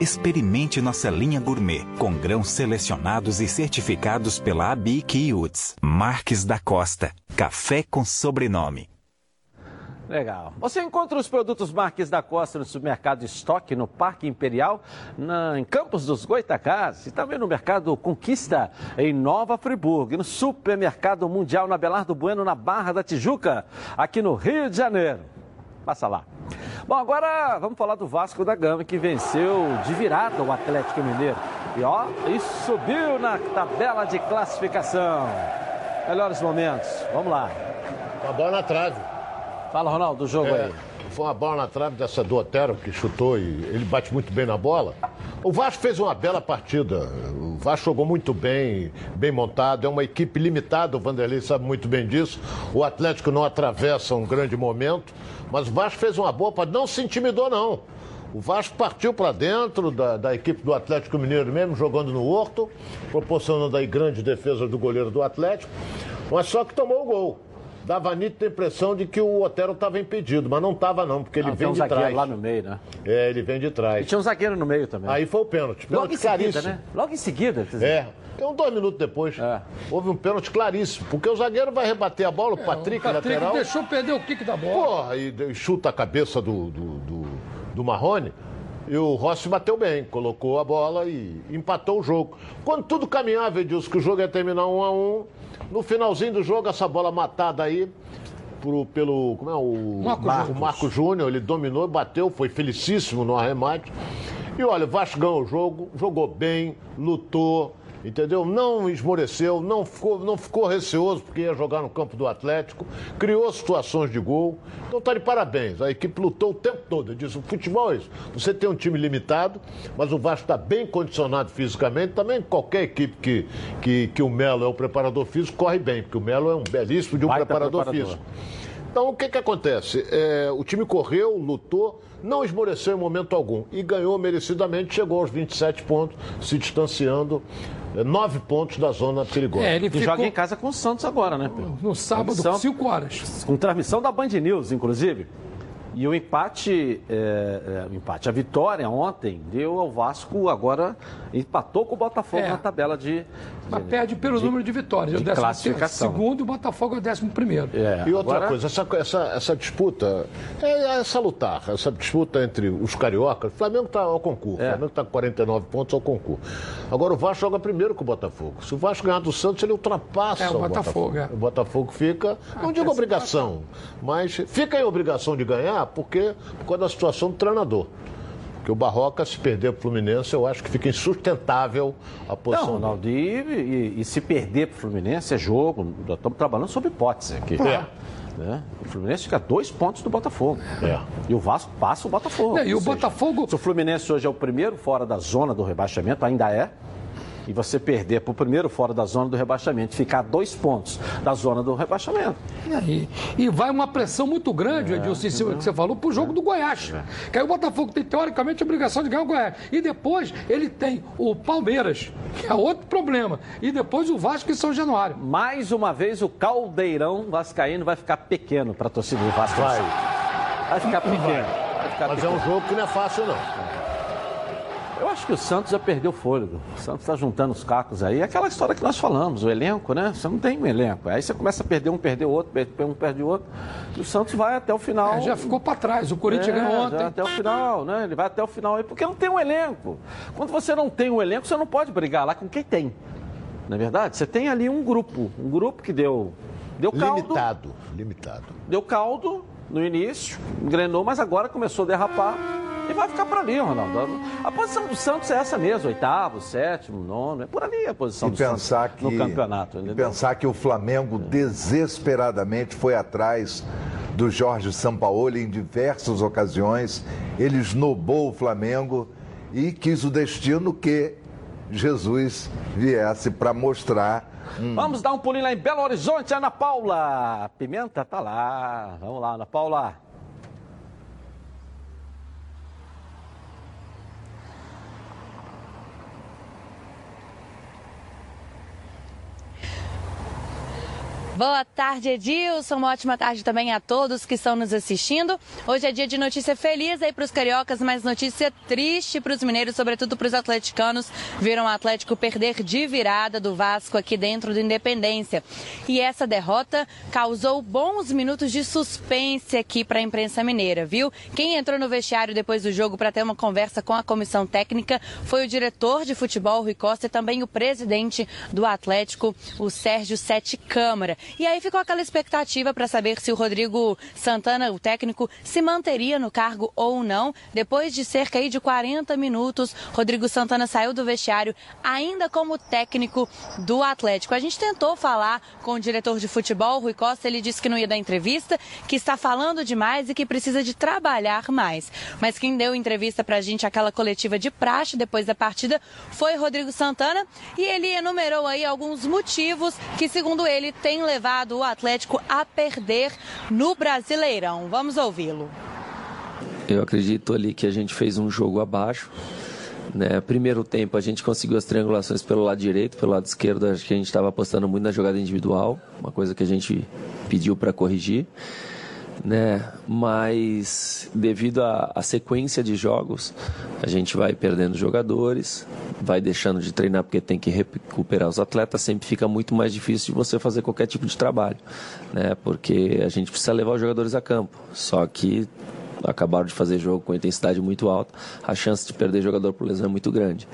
Experimente nossa linha gourmet com grãos selecionados e certificados pela ABIC Uts. Marques da Costa. Café com sobrenome. Legal. Você encontra os produtos Marques da Costa no supermercado Estoque, no Parque Imperial, na, em Campos dos Goitacás e também no Mercado Conquista, em Nova Friburgo, e no Supermercado Mundial na Belardo Bueno, na Barra da Tijuca, aqui no Rio de Janeiro. Passa lá. Bom, agora vamos falar do Vasco da Gama, que venceu de virada o Atlético Mineiro. E ó, e subiu na tabela de classificação. Melhores momentos. Vamos lá. Uma bola na trave. Fala, Ronaldo, do jogo É, aí. Foi uma bola na trave dessa do Otero, que chutou e ele bate muito bem na bola. O Vasco fez uma bela partida. O Vasco jogou muito bem, bem montado. É uma equipe limitada, o Vanderlei sabe muito bem disso. O Atlético não atravessa um grande momento, mas o Vasco fez uma boa partida. Não se intimidou, não. O Vasco partiu para dentro da, da equipe do Atlético Mineiro mesmo, jogando no Horto, proporcionando aí grande defesa do goleiro do Atlético, mas só que tomou o gol. Dava a nítida impressão de que o Otero estava impedido, mas não estava não, porque ele Ah, tem vem um de zagueiro trás. lá no meio, né? É, ele vem de trás. E tinha um zagueiro no meio também. Aí foi o pênalti. Logo Pênalti em seguida, claríssimo. né? Logo em seguida. É. Uns dois minutos depois. Houve um pênalti claríssimo. Porque o zagueiro vai rebater a bola, o Patrick, É, o Patrick lateral. deixou perder o kick da bola. Porra, e e chuta a cabeça do, do, do, do Marrone. E o Rossi bateu bem, colocou a bola e empatou o jogo. Quando tudo caminhava, Edilson, que o jogo ia terminar um a um, no finalzinho do jogo, essa bola matada aí pro- pelo. Como é o. Marco Mar- Júnior. o Marco Júnior, ele dominou, bateu, foi felicíssimo no arremate. E olha, o Vasco ganhou o jogo, jogou bem, lutou, entendeu? Não esmoreceu, não ficou, não ficou receoso porque ia jogar no campo do Atlético, criou situações de gol. Então tá de parabéns. A equipe lutou o tempo todo. Eu disse, o futebol é isso. Você tem um time limitado, mas o Vasco está bem condicionado fisicamente. Também qualquer equipe que, que, que o Melo é o preparador físico corre bem, porque o Melo é um belíssimo de um preparador, preparador. físico. Então, o que, que acontece? É, o time correu, lutou, não esmoreceu em momento algum e ganhou merecidamente, chegou aos 27 pontos, se distanciando nove pontos da zona perigosa. É, ele E ficou joga em casa com o Santos agora, né? Pedro? no sábado, Transmissão. 5 horas. Com transmissão da Band News, inclusive. E o empate, é, é, o empate, a vitória ontem deu ao Vasco, agora empatou com o Botafogo É. na tabela de. Mas perde pelo de- número de vitórias. de o décimo classificação. segundo e o Botafogo é o décimo primeiro. É, E outra agora- coisa, essa, essa, essa disputa, é essa lutar, essa disputa entre os cariocas, o Flamengo está ao concurso, É. o Flamengo está com 49 pontos ao concurso. Agora o Vasco joga primeiro com o Botafogo. Se o Vasco ganhar do Santos, ele ultrapassa É, o Botafogo, é. O Botafogo fica, não digo essa obrigação, mas fica em obrigação de ganhar porque, por causa da situação do treinador. Porque o Barroca, se perder para o Fluminense, eu acho que fica insustentável a posição Não. Ronaldo, e, e- e se perder para o Fluminense é jogo, nós estamos trabalhando sob hipótese aqui. É. Né? O Fluminense fica a dois pontos do Botafogo. É. E o Vasco passa o Botafogo. É, e o seja, Botafogo- Se o Fluminense hoje é o primeiro fora da zona do rebaixamento, ainda é. E você perder para o primeiro fora da zona do rebaixamento, ficar a dois pontos da zona do rebaixamento. E, aí? e vai uma pressão muito grande, Edilson, em cima do que você falou, pro jogo do Goiás. Que aí o Botafogo tem, teoricamente, a obrigação de ganhar o Goiás. E depois ele tem o Palmeiras, que é outro problema. E depois o Vasco e São Januário. Mais uma vez, o caldeirão vascaíno vai ficar pequeno para a torcida do Vasco. Vai. Vai ficar pequeno. Vai ficar Mas é pequeno. um jogo que não é fácil, não. Eu acho que o Santos já perdeu o fôlego. O Santos está juntando os cacos aí. É aquela história que nós falamos, o elenco, né? Você não tem um elenco. Aí você começa a perder um, perder o outro, perder um, perde o outro. E o Santos vai até o final. É, já ficou para trás. O Corinthians É, ganhou ontem. Até o final, né? Ele vai até o final aí, porque não tem um elenco. Quando você não tem um elenco, você não pode brigar lá com quem tem. Não é verdade? Você tem ali um grupo. Um grupo que deu, deu caldo. Limitado, limitado. Deu caldo no início, engrenou, mas agora começou a derrapar. E vai ficar por ali, Ronaldo. A posição do Santos é essa mesmo, oitavo, sétimo, nono. É por ali a posição E do pensar Santos que, no campeonato. e pensar que o Flamengo desesperadamente foi atrás do Jorge Sampaoli em diversas ocasiões. Ele esnobou o Flamengo e quis o destino que Jesus viesse para mostrar um Vamos dar um pulinho lá em Belo Horizonte, Ana Paula. Pimenta tá lá. Vamos lá, Ana Paula. Boa tarde, Edilson. Uma ótima tarde também a todos que estão nos assistindo. Hoje é dia de notícia feliz aí para os cariocas, mas notícia triste para os mineiros, sobretudo para os atleticanos. Viram o Atlético perder de virada do Vasco aqui dentro do Independência. E essa derrota causou bons minutos de suspense aqui para a imprensa mineira, viu? Quem entrou no vestiário depois do jogo para ter uma conversa com a comissão técnica foi o diretor de futebol, Rui Costa, e também o presidente do Atlético, o Sérgio Sete Câmara. E aí ficou aquela expectativa para saber se o Rodrigo Santana, o técnico, se manteria no cargo ou não. Depois de cerca de 40 minutos, Rodrigo Santana saiu do vestiário ainda como técnico do Atlético. A gente tentou falar com o diretor de futebol, Rui Costa, ele disse que não ia dar entrevista, que está falando demais e que precisa de trabalhar mais. Mas quem deu entrevista para a gente, aquela coletiva de praxe depois da partida, foi Rodrigo Santana e ele enumerou aí alguns motivos que, segundo ele, tem levado o Atlético a perder no Brasileirão. Vamos ouvi-lo. Eu acredito ali que a gente fez um jogo abaixo. Né? Primeiro tempo a gente conseguiu as triangulações pelo lado direito, pelo lado esquerdo acho que a gente estava apostando muito na jogada individual, uma coisa que a gente pediu para corrigir né? Mas devido à sequência de jogos, a gente vai perdendo jogadores, vai deixando de treinar porque tem que recuperar os atletas, sempre fica muito mais difícil de você fazer qualquer tipo de trabalho, né? Porque a gente precisa levar os jogadores a campo. Só que acabaram de fazer jogo com intensidade muito alta, a chance de perder jogador por lesão é muito grande.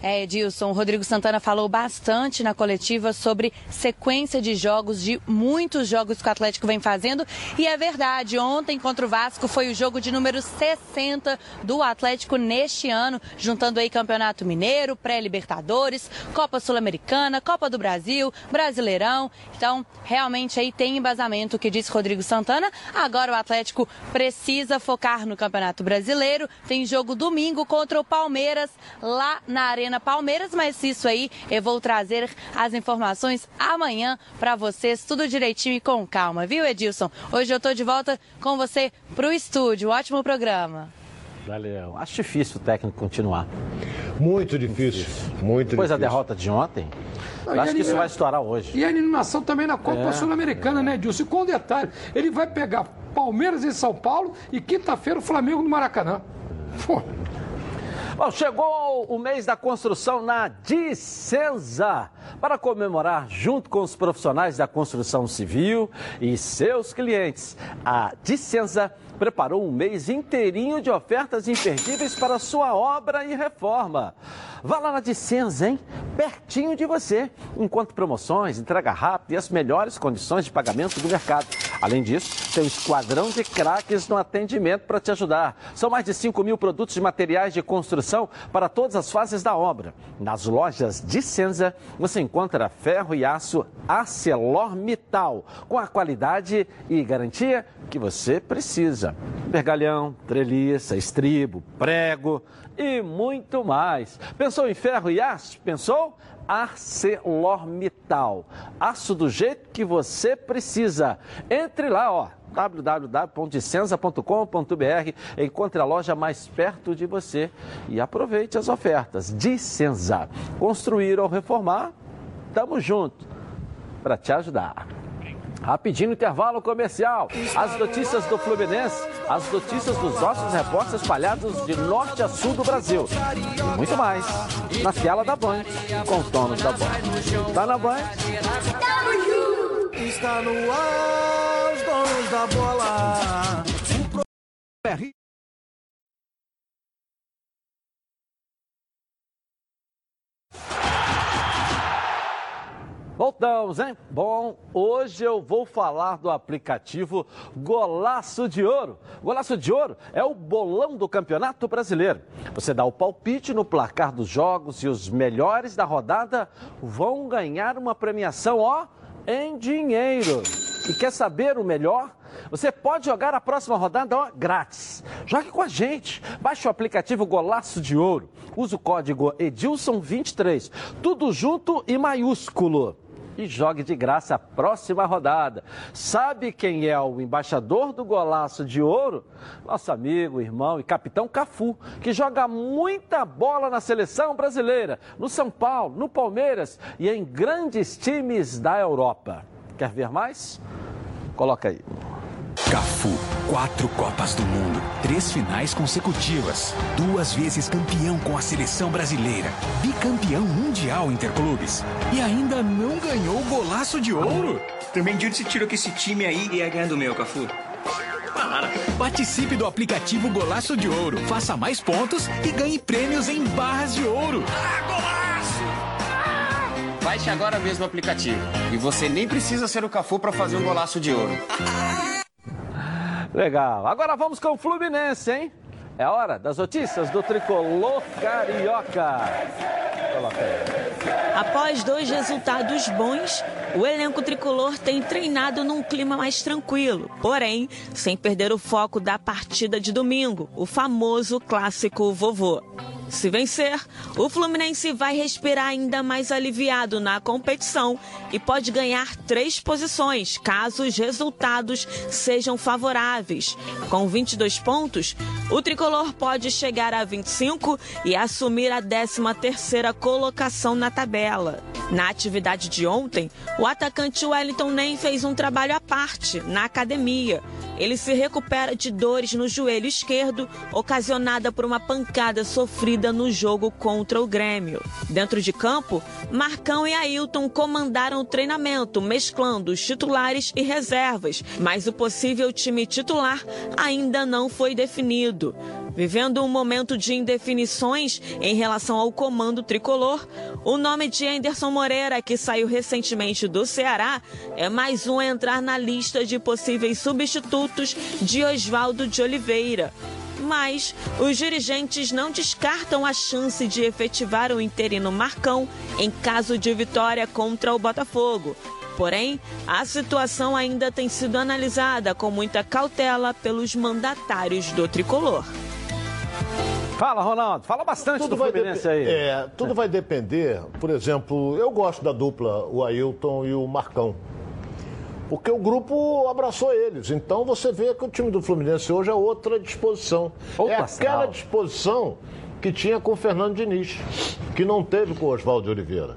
É, Edilson, o Rodrigo Santana falou bastante na coletiva sobre sequência de jogos, de muitos jogos que o Atlético vem fazendo. E é verdade, ontem contra o Vasco foi o jogo de número 60 do Atlético neste ano, juntando aí Campeonato Mineiro, Pré-Libertadores, Copa Sul-Americana, Copa do Brasil, Brasileirão. Então, realmente aí tem embasamento que disse Rodrigo Santana. Agora o Atlético precisa focar no Campeonato Brasileiro. Tem jogo domingo contra o Palmeiras lá na Arena Arena Palmeiras, mas isso aí eu vou trazer as informações amanhã para vocês, tudo direitinho e com calma, viu, Edilson? Hoje eu estou de volta com você para o estúdio. Ótimo programa. Valeu. Acho difícil o técnico continuar. Muito difícil. Muito Depois difícil. da derrota de ontem, Não, acho que isso vai estourar hoje. E a eliminação também na Copa é, Sul-Americana, é. né, Edilson? E com um detalhe, ele vai pegar Palmeiras em São Paulo e quinta-feira o Flamengo no Maracanã. Pô. Bom, chegou o mês da construção na Dicenza para comemorar junto com os profissionais da construção civil e seus clientes. A Dicenza preparou um mês inteirinho de ofertas imperdíveis para sua obra e reforma. Vá lá na Dicenza, hein? Pertinho de você. Enquanto promoções, entrega rápida e as melhores condições de pagamento do mercado. Além disso, tem um esquadrão de craques no atendimento para te ajudar. São mais de 5 mil produtos de materiais de construção para todas as fases da obra. Nas lojas Dicenza, você encontra ferro e aço ArcelorMittal, com a qualidade e garantia que você precisa. Pergalhão, treliça, estribo, prego e muito mais. Pensou em ferro e aço? Pensou? ArcelorMittal. Aço do jeito que você precisa. Entre lá, ó www.dicenza.com.br. Encontre a loja mais perto de você e aproveite as ofertas. Dicenza. Construir ou reformar, tamo junto para te ajudar. Rapidinho intervalo comercial. As notícias do Fluminense, as notícias dos nossos repórteres espalhados de norte a sul do Brasil. E muito mais na tela da Band, com os donos da Band. Tá na Band? Está no ar, os donos da bola. Voltamos, hein? Bom, hoje eu vou falar do aplicativo Golaço de Ouro. Golaço de Ouro é o bolão do Campeonato Brasileiro. Você dá o palpite no placar dos jogos e os melhores da rodada vão ganhar uma premiação, ó, em dinheiro. E quer saber o melhor? Você pode jogar a próxima rodada ó, grátis. Jogue com a gente. Baixe o aplicativo Golaço de Ouro. Use o código Edilson23. Tudo junto e maiúsculo e jogue de graça a próxima rodada. Sabe quem é o embaixador do golaço de ouro? Nosso amigo, irmão e capitão Cafu, que joga muita bola na seleção brasileira, no São Paulo, no Palmeiras e em grandes times da Europa. Quer ver mais? Coloca aí. Cafu, quatro Copas do Mundo, três finais consecutivas, duas vezes campeão com a seleção brasileira, bicampeão mundial interclubes e ainda não ganhou o golaço de ouro. Também de onde você tirou que esse time aí ia ganhar do meu, Cafu? Para. Participe do aplicativo Golaço de Ouro, faça mais pontos e ganhe prêmios em barras de ouro. Baixe agora mesmo o aplicativo. E você nem precisa ser o Cafu pra fazer um golaço de ouro. Legal. Agora vamos com o Fluminense, hein? É hora das notícias do tricolor carioca. Coloca aí. Após dois resultados bons, o elenco tricolor tem treinado num clima mais tranquilo, porém, sem perder o foco da partida de domingo, o famoso clássico vovô. Se vencer, o Fluminense vai respirar ainda mais aliviado na competição e pode ganhar três posições caso os resultados sejam favoráveis. Com 22 pontos, o tricolor pode chegar a 25 e assumir a 13ª colocação na tabela. Na atividade de ontem, o atacante Wellington Nem fez um trabalho à parte na academia. Ele se recupera de dores no joelho esquerdo, ocasionada por uma pancada sofrida no jogo contra o Grêmio. Dentro de campo, Marcão e Ailton comandaram o treinamento, mesclando os titulares e reservas, mas o possível time titular ainda não foi definido. Vivendo um momento de indefinições em relação ao comando tricolor, o nome de Anderson Moreira, que saiu recentemente do Ceará, é mais um a entrar na lista de possíveis substitutos de Oswaldo de Oliveira. Mas os dirigentes não descartam a chance de efetivar o interino Marcão em caso de vitória contra o Botafogo. Porém, a situação ainda tem sido analisada com muita cautela pelos mandatários do tricolor. Fala, Ronaldo. Fala bastante do vai Fluminense aí. É, tudo vai depender, por exemplo, eu gosto da dupla, o Ailton e o Marcão. Porque o grupo abraçou eles. Então você vê que o time do Fluminense hoje é outra disposição. Outro é astral. aquela disposição que tinha com o Fernando Diniz, que não teve com o Oswaldo Oliveira.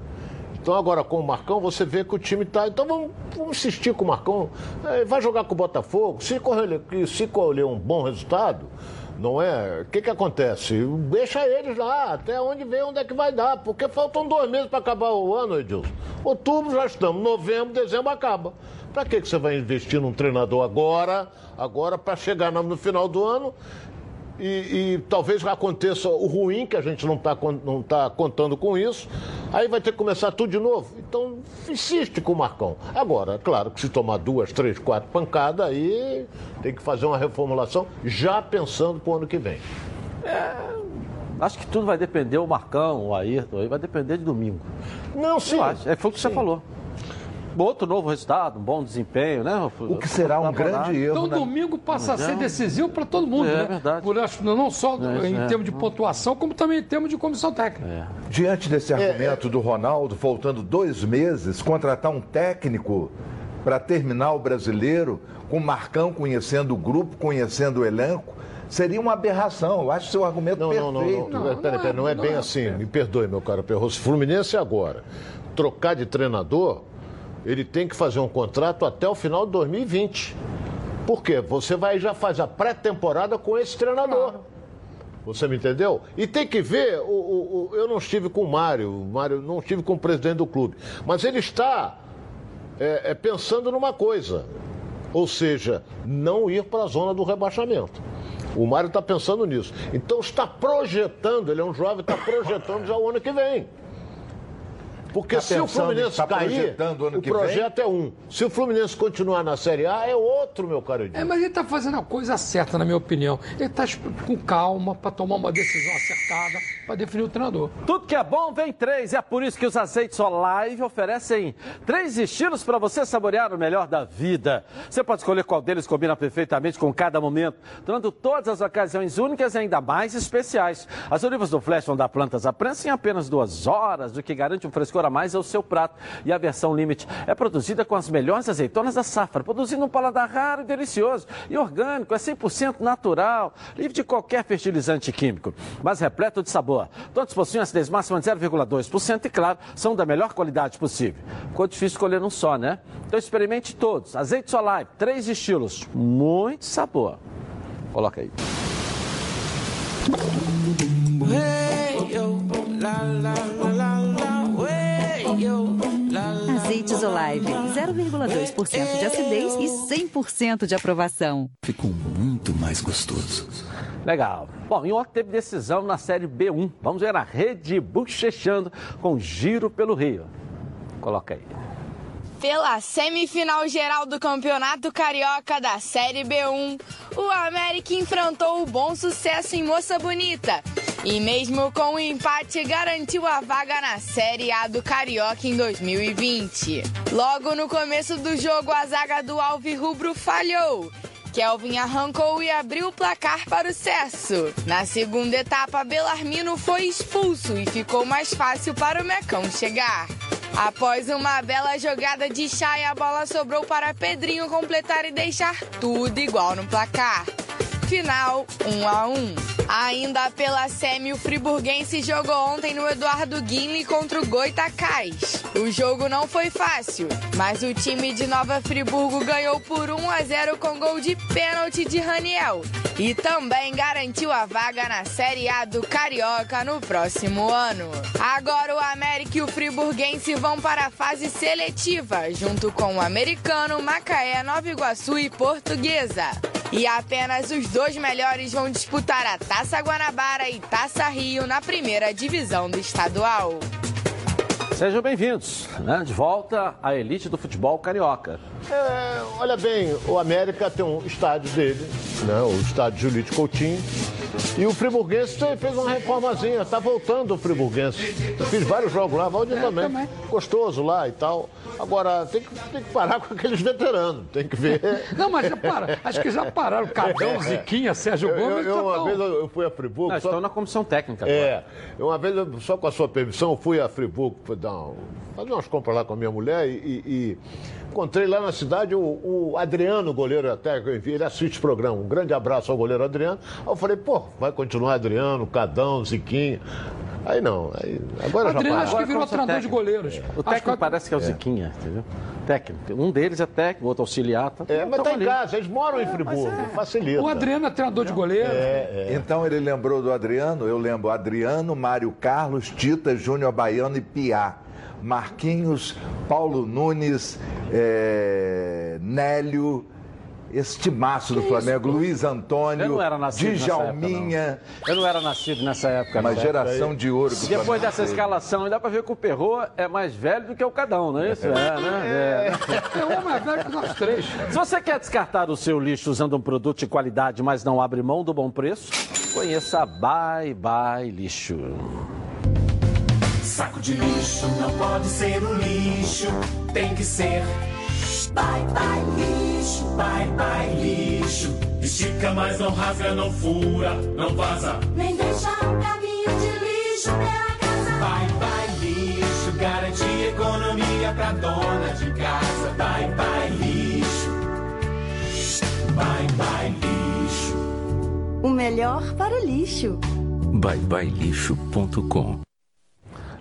Então agora com o Marcão você vê que o time está. Então vamos, vamos insistir com o Marcão. É, vai jogar com o Botafogo. Se colher, se colher um bom resultado, não é? O que, que acontece? Deixa eles lá, até onde vem, onde é que vai dar. Porque faltam dois meses para acabar o ano, Edilson. Outubro já estamos, novembro, dezembro acaba. Para que, que você vai investir num treinador agora, agora para chegar no, final do ano e, e talvez aconteça o ruim, que a gente não está não tá contando com isso, aí vai ter que começar tudo de novo. Então, insiste com o Marcão. Agora, claro que se tomar duas, três, quatro pancadas, aí tem que fazer uma reformulação já pensando para o ano que vem. Acho que tudo vai depender, o Marcão, o Ayrton, aí vai depender de domingo. Não, sim. Acho. É, foi o que você falou. Outro novo resultado, um bom desempenho, né? O que será um grande erro Então, na- domingo passa a ser decisivo para todo mundo, É, né? verdade. Por, acho, não só É, em é. termos de pontuação, como também em termos de comissão técnica. Diante desse argumento do Ronaldo, faltando dois meses, contratar um técnico para terminar o brasileiro, com o Marcão conhecendo o grupo, conhecendo o elenco, seria uma aberração. Eu acho seu argumento Não, não, perfeito. não, não. Peraí, peraí, não é bem assim. Me perdoe, meu caro Perroso. Fluminense agora. Trocar de treinador, ele tem que fazer um contrato até o final de 2020. Por quê? Você vai já faz a pré-temporada com esse treinador. Você me entendeu? E tem que ver, o, o- o- eu não estive com o Mário, o Mário, não estive com o presidente do clube, mas ele está é, é, pensando numa coisa, ou seja, não ir para a zona do rebaixamento. O Mário está pensando nisso. Então está projetando, ele é um jovem, está projetando já o ano que vem. Porque Tá se o pensando, Fluminense tá cair, projetando o ano o que vem? projeto é um. Se o Fluminense continuar na Série A, é outro, meu caro Edinho. É, mas ele está fazendo a coisa certa, na minha opinião. Ele está com calma para tomar uma decisão acertada para definir o treinador. Tudo que é bom vem três. É por isso que os azeites Olive oferecem três estilos para você saborear o melhor da vida. Você pode escolher qual deles combina perfeitamente com cada momento, tornando todas as ocasiões únicas e ainda mais especiais. As olivas do Flash vão dar plantas à prensa em apenas duas horas, o que garante um frescor sabor mais ao seu prato. E a versão Limite é produzida com as melhores azeitonas da safra, produzindo um paladar raro e delicioso. E orgânico, é 100% natural, livre de qualquer fertilizante químico, mas repleto de sabor. Todos possuem acidez máxima de 0,2% e, claro, são da melhor qualidade possível. Ficou difícil escolher um só, né? Então experimente todos. Azeite Solive, três estilos, muito sabor. Coloca aí. Azeites Olive, 0,2% de acidez e 100% de aprovação. Ficou muito mais gostoso. Legal. Bom, e ontem teve decisão na Série B1. Vamos ver a Rede bochechando com giro pelo Rio. Coloca aí. Pela semifinal geral do Campeonato Carioca da Série B1, o América enfrentou o bom sucesso em Moça Bonita e, mesmo com o empate, garantiu a vaga na Série A do Carioca em 2020. Logo no começo do jogo, a zaga do Alvirrubro falhou. Kelvin arrancou e abriu o placar para o Cesso. Na segunda etapa, Belarmino foi expulso e ficou mais fácil para o Mecão chegar. Após uma bela jogada de Chay, a bola sobrou para Pedrinho completar e deixar tudo igual no placar. Final 1 um a 1. Um. Ainda pela Semi, o friburguense jogou ontem no Eduardo Guinle contra o Goitacás. O jogo não foi fácil, mas o time de Nova Friburgo ganhou por 1 a 0 com gol de pênalti de Raniel e também garantiu a vaga na Série A do Carioca no próximo ano. Agora o América e o friburguense vão para a fase seletiva, junto com o Americano, Macaé, Nova Iguaçu e Portuguesa. E apenas os dois melhores vão disputar a Taça Guanabara e Taça Rio na primeira divisão do estadual. Sejam bem-vindos, né? De volta à elite do futebol carioca. É, olha bem, o América tem um estádio dele, né? O estádio Julite Coutinho. E o Friburguense fez uma reformazinha, tá voltando o Friburguense. Eu fiz vários jogos lá, Valdir também. também. Gostoso lá e tal. Agora, tem que, tem que parar com aqueles veteranos, tem que ver. Não, mas já para. Acho que já pararam. Cadão, Ziquinha, Sérgio Gomes. Eu, eu, uma tá vez eu fui a Friburgo. Não, só... Estão na comissão técnica. É. Uma vez, só com a sua permissão, eu fui a Friburgo dar fazer umas compras lá com a minha mulher e, e, e encontrei lá na cidade o, o Adriano, goleiro até, ele assiste o programa. Um grande abraço ao goleiro Adriano. Aí eu falei, pô, vai continuar Adriano, Cadão, Ziquinha. Aí não, aí, agora Adriano já acho que virou treinador de goleiros. É. O técnico que... parece que é o Ziquinha, entendeu? Técnico. Um deles é técnico, o outro auxiliar. Tá, é, mas tá em ali. casa, eles moram em Friburgo, é. facilita. O Adriano é treinador de goleiro. É, é. Então ele lembrou do Adriano, eu lembro Adriano, Mário Carlos, Tita, Júnior Baiano e Piá. Marquinhos, Paulo Nunes, é, Nélio, esse timaço do Que Flamengo, isso? Luiz Antônio, Eu não era nascido Djalminha. nessa época, não. Eu não era nascido nessa época. Uma não. geração de ouro. que o Depois Flamengo dessa escalação, dá pra ver que o Perro é mais velho do que o Cadão, não é isso? É, né? É. É um mais velho que nós três. Se você quer descartar o seu lixo usando um produto de qualidade, mas não abre mão do bom preço, conheça a Bye Bye Lixo. Saco de lixo não pode ser um lixo, tem que ser. Bye bye lixo, bye bye lixo. Estica, mas não rasga, não fura, não vaza. Nem deixa um caminho de lixo pela casa. Bye bye lixo, garante economia pra dona de casa. Bye bye lixo, bye bye lixo. O melhor para o lixo. byebyelixo.com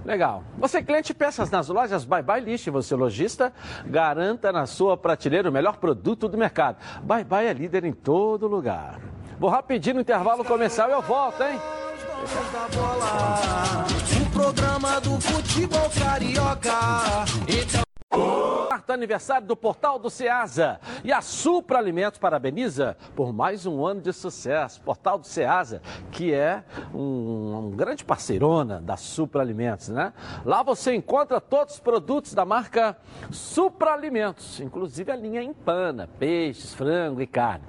Legal. Você cliente peças nas lojas Bye Bye e você lojista, garanta na sua prateleira o melhor produto do mercado. Bye Bye é líder em todo lugar. Vou rapidinho no intervalo comercial e eu volto, hein? o programa do futebol carioca. Quarto aniversário do Portal do Ceasa. E a Supra Alimentos parabeniza por mais um ano de sucesso. Portal do Ceasa, que é um, um grande parceirona da Supra Alimentos, né? Lá você encontra todos os produtos da marca Supra Alimentos, inclusive a linha Empana, peixes, frango e carne.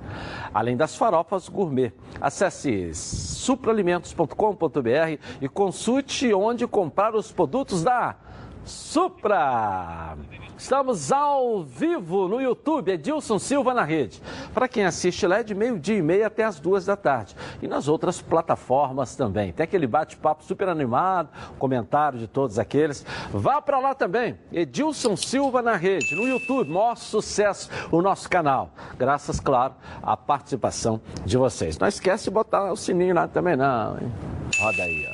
Além das farofas gourmet. Acesse supraalimentos.com.br e consulte onde comprar os produtos da Supra! Estamos ao vivo no YouTube, Edilson Silva na rede. Para quem assiste lá é de meio-dia e meia até as duas da tarde. E nas outras plataformas também. Tem aquele bate-papo super animado, comentário de todos aqueles. Vá para lá também, Edilson Silva na rede, no YouTube. Maior sucesso o nosso canal. Graças, claro, à participação de vocês. Não esquece de botar o sininho lá também não, hein? Roda aí, ó.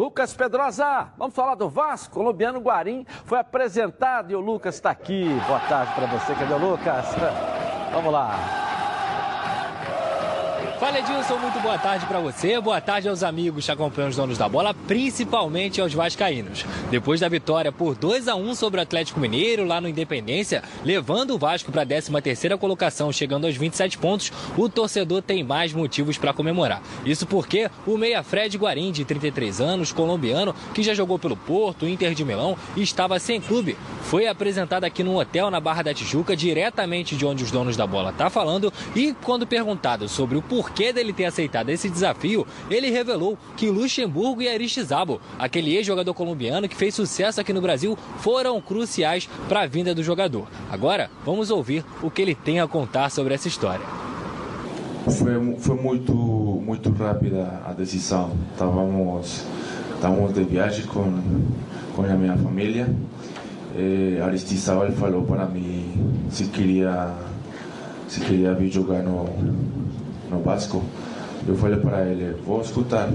Lucas Pedrosa, vamos falar do Vasco. Colombiano Guarim foi apresentado e o Lucas está aqui. Boa tarde para você. Cadê o Lucas? Vamos lá. Fala Edilson, muito boa tarde para você, boa tarde aos amigos que acompanham os donos da bola, principalmente aos vascaínos. Depois da vitória por 2 a 1 sobre o Atlético Mineiro lá no Independência, levando o Vasco para a 13ª colocação, chegando aos 27 pontos, o torcedor tem mais motivos para comemorar. Isso porque o meia Fred Guarim, de 33 anos, colombiano, que já jogou pelo Porto, Inter de Milão estava sem clube, foi apresentado aqui num hotel na Barra da Tijuca, diretamente de onde os donos da bola tá falando, e quando perguntado sobre o porquê porquê dele ter aceitado esse desafio, ele revelou que Luxemburgo e Aristizábal, aquele ex-jogador colombiano que fez sucesso aqui no Brasil, foram cruciais para a vinda do jogador. Agora, vamos ouvir o que ele tem a contar sobre essa história. Foi, foi muito, muito rápida a decisão. Estávamos, estávamos de viagem com, com a minha família. Eh, Aristizábal falou para mim se queria, se queria vir jogar no, no Vasco, eu falei para ele, vou escutar.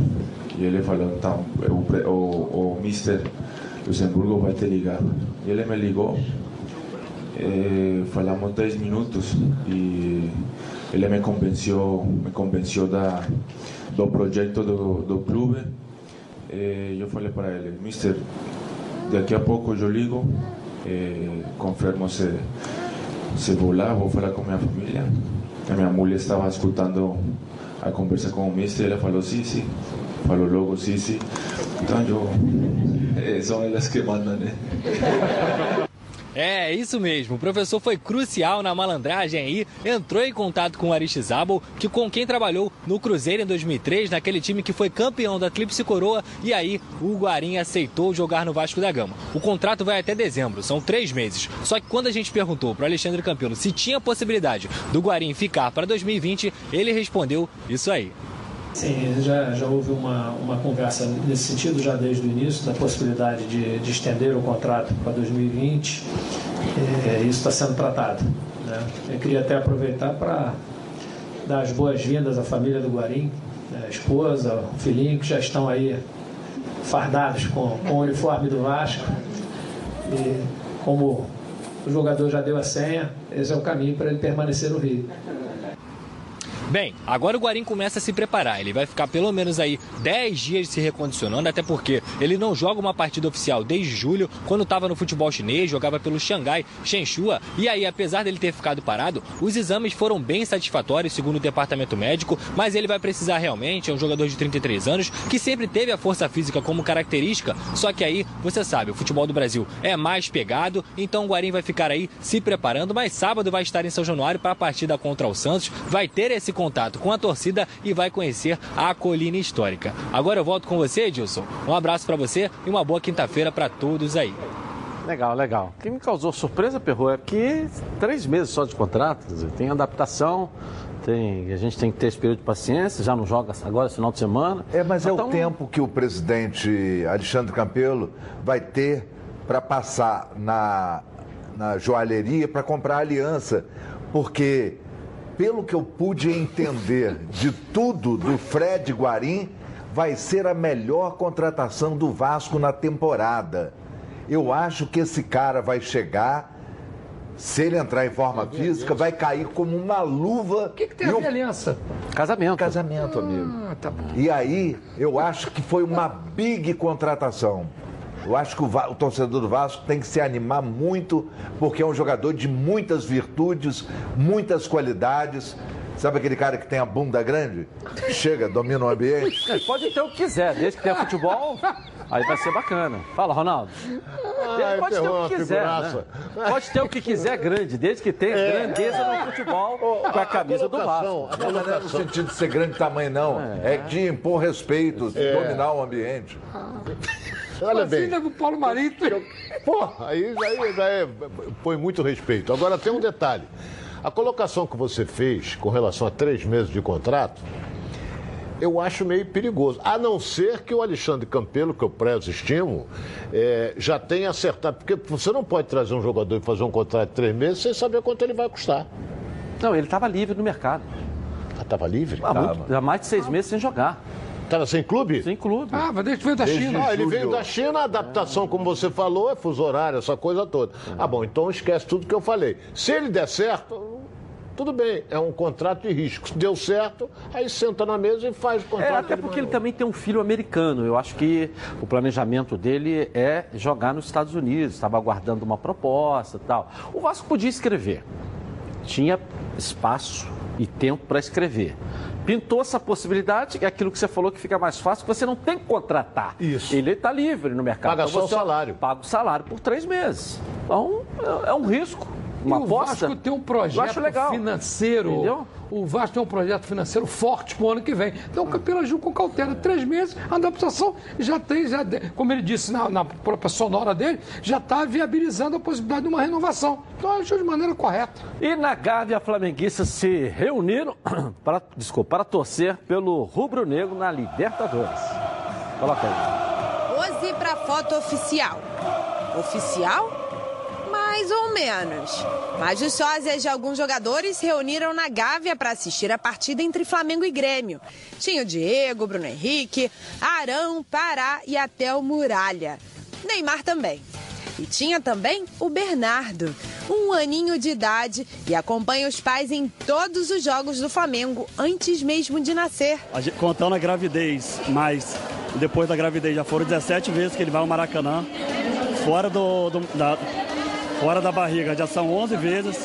E ele falou, então, o, o, o Mister Luxemburgo vai te ligar. E ele me ligou, eh, falamos 10 minutos e ele me convenceu, me convenceu da, do projeto do, do clube. Eh, eu falei para ele, Mister, daqui a pouco eu ligo, eh, confirmo se, se vou lá, vou falar com minha família a minha mulher estava escutando a conversa com o mestre, ela falou sim, sim, falou logo sim, sim. Então eu, é, que mandam, né? É, isso mesmo. O professor foi crucial na malandragem aí. Entrou em contato com o Aristizábal, que com quem trabalhou no Cruzeiro em 2003, naquele time que foi campeão da Tríplice Coroa. E aí o Guarim aceitou jogar no Vasco da Gama. O contrato vai até dezembro, são três meses. Só que quando a gente perguntou para Alexandre Campelo se tinha possibilidade do Guarim ficar para 2020, ele respondeu isso aí. Sim, já, já houve uma, uma conversa nesse sentido, já desde o início, da possibilidade de, de estender o contrato para 2020. É, isso está sendo tratado. Né? Eu queria até aproveitar para dar as boas-vindas à família do Guarim, né? a esposa, o filhinho, que já estão aí fardados com, com o uniforme do Vasco. E como o jogador já deu a senha, esse é o caminho para ele permanecer no Rio. Bem, agora o Guarim começa a se preparar. Ele vai ficar pelo menos aí 10 dias se recondicionando, até porque ele não joga uma partida oficial desde julho, quando estava no futebol chinês, jogava pelo Xangai Shenhua. E aí, apesar dele ter ficado parado, os exames foram bem satisfatórios, segundo o departamento médico, mas ele vai precisar realmente, é um jogador de 33 anos, que sempre teve a força física como característica, só que aí, você sabe, o futebol do Brasil é mais pegado, então o Guarim vai ficar aí se preparando, mas sábado vai estar em São Januário para a partida contra o Santos, vai ter esse contato com a torcida e vai conhecer a colina histórica. Agora eu volto com você, Edilson. Um abraço para você e uma boa quinta-feira para todos aí. Legal, legal. O que me causou surpresa, Perro, é que três meses só de contrato, dizer, tem adaptação, tem, a gente tem que ter esse período de paciência, já não joga agora, esse final de semana. É, mas é Então, o tempo que o presidente Alexandre Campelo vai ter para passar na, na joalheria para comprar aliança. Porque, pelo que eu pude entender de tudo do Fred Guarim, vai ser a melhor contratação do Vasco na temporada. Eu acho que esse cara vai chegar, se ele entrar em forma física, vai cair como uma luva. O que, Tem a aliança. Casamento. Casamento, amigo. Ah, tá bom. E aí, eu acho que foi uma big contratação. Eu acho que o, o torcedor do Vasco tem que se animar muito, porque é um jogador de muitas virtudes, muitas qualidades. Sabe aquele cara que tem a bunda grande? Chega, domina o ambiente. É, Pode ter o que quiser, desde que tenha futebol, aí vai ser bacana. Fala, Ronaldo. pode ter, Ah, pode ter o que a quiser. né? Pode ter o que quiser grande, desde que tenha É. grandeza no futebol com a camisa do Vasco. Não, não é no sentido de ser grande tamanho, não. É, de impor respeito, de É. dominar o ambiente. Olha bem. Filha do Paulo Marinho. Porra, aí já, é- já é, põe muito respeito. Agora tem um detalhe. A colocação que você fez com relação a três meses de contrato, eu acho meio perigoso. A não ser que o Alexandre Campelo, que eu prezo estimo, eh, já tenha acertado. Porque você não pode trazer um jogador e fazer um contrato de três meses sem saber quanto ele vai custar. Não, ele estava livre no mercado. Estava livre? Há, muito- há mais de seis meses sem jogar. Estava sem clube? Sem clube. Ah, mas desde que veio da Desde China. Ah, ele veio da China, a adaptação, como você falou, é fuso horário, essa coisa toda. Ah, bom, então esquece tudo que eu falei. Se ele der certo, tudo bem, é um contrato de risco. Se deu certo, aí senta na mesa e faz o É, contrato. até porque ele também tem um filho americano. Eu acho que o planejamento dele é jogar nos Estados Unidos. Estava aguardando uma proposta e tal. O Vasco podia escrever. Tinha espaço e tempo para escrever. Pintou essa possibilidade, é aquilo que você falou que fica mais fácil, que você não tem que contratar. Isso. Ele está livre no mercado. Paga só o salário. Paga o salário por três meses. Então, é é um risco. Uma e o aposta. Vasco tem um projeto acho legal. financeiro. Entendeu? O Vasco tem um projeto financeiro forte pro ano que vem. Então o Campelo agiu com cautela. Três meses, a adaptação já tem, já, como ele disse na, na própria sonora dele, já está viabilizando a possibilidade de uma renovação. Então agiu de maneira correta. E na Gávea, flamenguistas se reuniram para, desculpa, para torcer pelo rubro-negro na Libertadores. Coloca aí. Pose para foto oficial. Oficial? Mais ou menos. Mas os sósias de alguns jogadores se reuniram na Gávea para assistir a partida entre Flamengo e Grêmio. Tinha o Diego, Bruno Henrique, Arão, Pará e até o Muralha. Neymar também. E tinha também o Bernardo, um aninho de idade e acompanha os pais em todos os jogos do Flamengo antes mesmo de nascer. A gente- Contando a gravidez, mas depois da gravidez já foram 17 vezes que ele vai ao Maracanã. Fora, do, do- da, fora da barriga já são 11 vezes.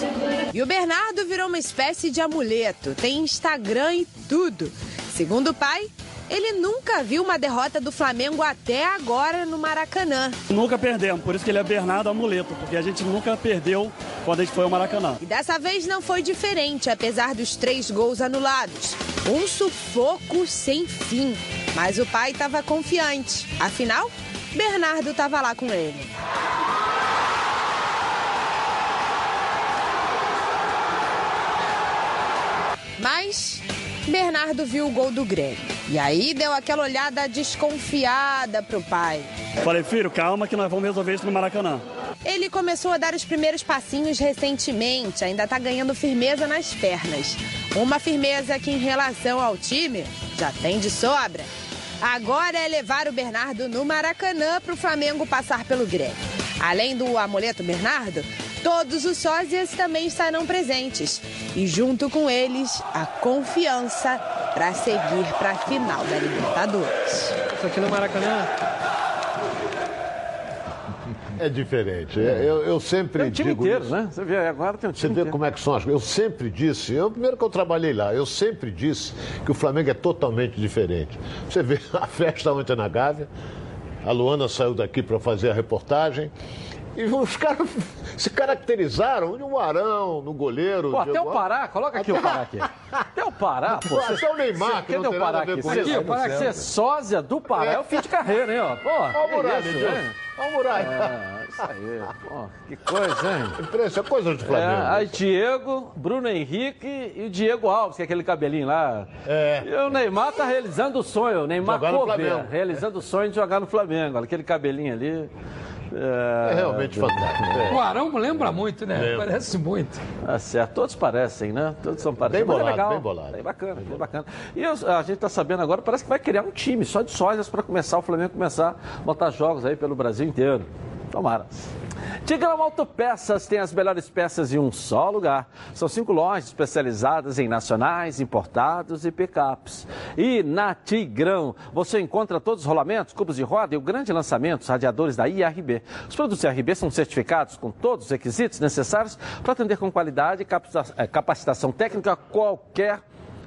E o Bernardo virou uma espécie de amuleto, tem Instagram e tudo. Segundo o pai, ele nunca viu uma derrota do Flamengo até agora no Maracanã. Nunca perdemos, por isso que ele é Bernardo Amuleto, porque a gente nunca perdeu quando a gente foi ao Maracanã. E dessa vez não foi diferente, apesar dos três gols anulados. Um sufoco sem fim. Mas o pai estava confiante. Afinal, Bernardo estava lá com ele. Mas Bernardo viu o gol do Grêmio. E aí deu aquela olhada desconfiada pro pai. Falei, filho, calma que nós vamos resolver isso no Maracanã. Ele começou a dar os primeiros passinhos recentemente, ainda tá ganhando firmeza nas pernas. Uma firmeza que, em relação ao time, já tem de sobra. Agora é levar o Bernardo no Maracanã para o Flamengo passar pelo Grêmio. Além do amuleto Bernardo, todos os sósias também estarão presentes. E junto com eles, a confiança para seguir para a final da Libertadores. Isso aqui no Maracanã É diferente. É, Eu, eu sempre Tem um time digo inteiro, isso. né? Você vê, agora tem um Você time vê inteiro. como é que são as coisas. Eu sempre disse, eu, primeiro que eu trabalhei lá, eu sempre disse que o Flamengo é totalmente diferente. Você vê a festa ontem na Gávea, a Luana saiu daqui para fazer a reportagem. E os caras se caracterizaram no Arão, no goleiro. Pô, até Diego- o Pará, coloca aqui o Pará aqui. Até o Pará, pô. Até o Neymar, Você- que não tem o Pará nada a ver aqui? com Você- isso. o Pará, Ser sósia do Pará é o fim de carreira, hein, ó. Pô, Olha o que Muralha, isso, hein? Olha o Muralha. É, isso aí. Pô, que coisa, hein? Impressa, coisa do Flamengo. É, aí Diego, Bruno Henrique e o Diego Alves, que é aquele cabelinho lá. É. E o Neymar tá realizando o sonho, o Neymar Flamengo. realizando o sonho de jogar no Flamengo. Aquele cabelinho ali. É, É realmente fantástico. é. O Arão lembra muito, né? Lembra. Parece muito. Tá certo, todos parecem, né? Todos são parecidos. Bem é bolado, legal. bem bolado. Bem bacana, bem bacana. E eu- a gente está sabendo agora, parece que vai criar um time só de sósias para começar o Flamengo começar a botar jogos aí pelo Brasil inteiro. Tomara. Tigrão Autopeças tem as melhores peças em um só lugar. São cinco lojas especializadas em nacionais, importados e picapes. E na Tigrão você encontra todos os rolamentos, cubos de roda e o grande lançamento, os radiadores da IRB. Os produtos IRB são certificados com todos os requisitos necessários para atender com qualidade e eh, capacitação técnica qualquer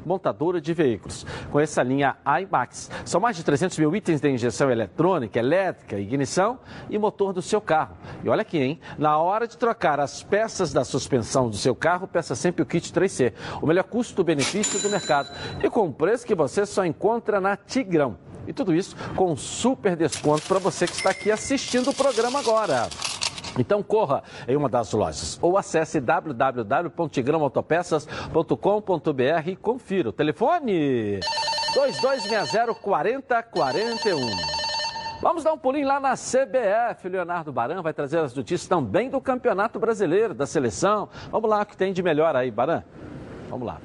montadora de veículos. Conheça a linha iMax. São mais de 300 mil itens de injeção eletrônica, elétrica, ignição e motor do seu carro. E olha aqui, hein? Na hora de trocar as peças da suspensão do seu carro, peça sempre o kit 3C. O melhor custo-benefício do mercado. E com um preço que você só encontra na Tigrão. E tudo isso com um super desconto para você que está aqui assistindo o programa agora. Então corra em uma das lojas ou acesse www.tigrãoautopeças.com.br e confira. O telefone 2260 4041. Vamos dar um pulinho lá na CBF. Leonardo Baran vai trazer as notícias também do Campeonato Brasileiro, da seleção. Vamos lá, o que tem de melhor aí, Baran? Vamos lá.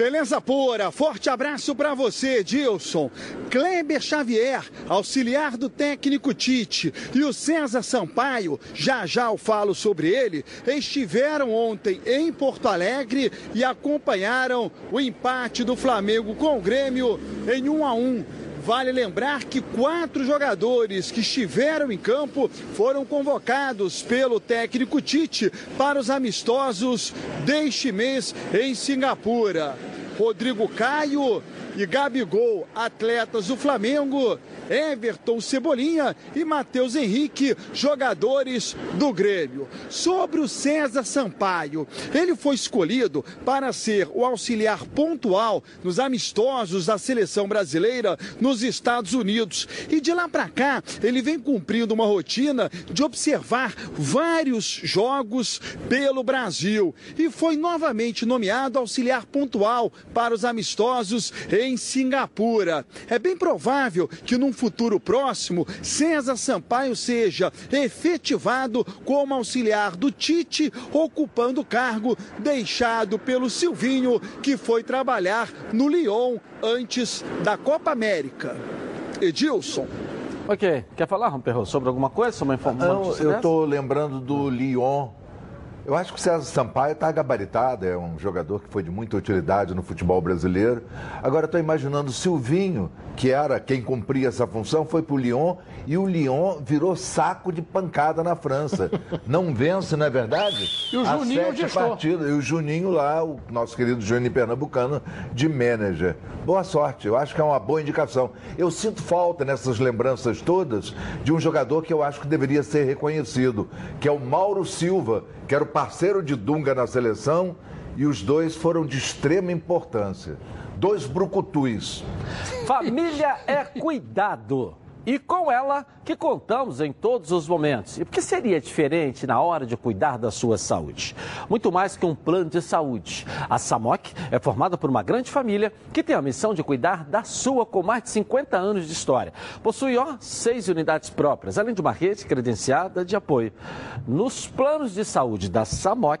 Beleza pura, forte abraço para você, Dilson. Kleber Xavier, auxiliar do técnico Tite, e o César Sampaio, já já eu falo sobre ele, estiveram ontem em Porto Alegre e acompanharam o empate do Flamengo com o Grêmio em 1 a 1. Vale lembrar que quatro jogadores que estiveram em campo foram convocados pelo técnico Tite para os amistosos deste mês em Singapura. Rodrigo Caio e Gabigol, atletas do Flamengo, Everton Cebolinha e Matheus Henrique, jogadores do Grêmio. Sobre o César Sampaio, ele foi escolhido para ser o auxiliar pontual nos amistosos da seleção brasileira nos Estados Unidos. E de lá para cá, ele vem cumprindo uma rotina de observar vários jogos pelo Brasil e foi novamente nomeado auxiliar pontual para os amistosos em Singapura. É bem provável que num futuro próximo, César Sampaio seja efetivado como auxiliar do Tite, ocupando o cargo deixado pelo Silvinho, que foi trabalhar no Lyon antes da Copa América. Edilson. Ok, quer falar, Romperro, sobre alguma coisa, sobre uma informação? Não, eu estou lembrando do Lyon. Eu acho que o César Sampaio está gabaritado, é um jogador que foi de muita utilidade no futebol brasileiro. Agora estou imaginando o Silvinho, que era quem cumpria essa função, foi para o Lyon e o Lyon virou saco de pancada na França. Não vence, não é verdade? E o Juninho sete gestor. partidas. E o Juninho lá, o nosso querido Juninho Pernambucano, de manager. Boa sorte, eu acho que é uma boa indicação. Eu sinto falta nessas lembranças todas de um jogador que eu acho que deveria ser reconhecido, que é o Mauro Silva, que era o parceiro de Dunga na seleção, e os dois foram de extrema importância. Dois brucutus. Família é cuidado. E com ela que contamos em todos os momentos. E por que seria diferente na hora de cuidar da sua saúde? Muito mais que um plano de saúde. A SAMOC é formada por uma grande família que tem a missão de cuidar da sua com mais de 50 anos de história. Possui, ó, seis unidades próprias, além de uma rede credenciada de apoio. Nos planos de saúde da SAMOC,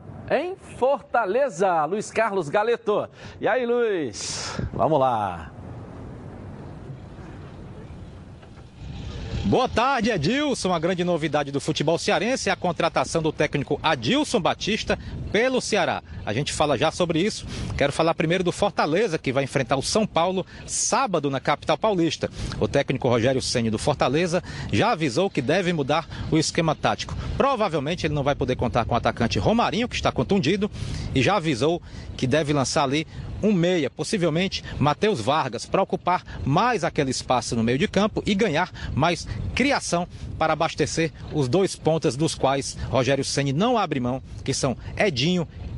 Em Fortaleza, Luiz Carlos Galeto. E aí, Luiz? Vamos lá. Boa tarde, Edilson. A grande novidade do futebol cearense é a contratação do técnico Adilson Batista pelo Ceará. A gente fala já sobre isso. Quero falar primeiro do Fortaleza, que vai enfrentar o São Paulo sábado na capital paulista. O técnico Rogério Ceni do Fortaleza já avisou que deve mudar o esquema tático. Provavelmente ele não vai poder contar com o atacante Romarinho, que está contundido, e já avisou que deve lançar ali um meia, possivelmente Matheus Vargas, para ocupar mais aquele espaço no meio de campo e ganhar mais criação para abastecer os dois pontas dos quais Rogério Ceni não abre mão, que são Edinho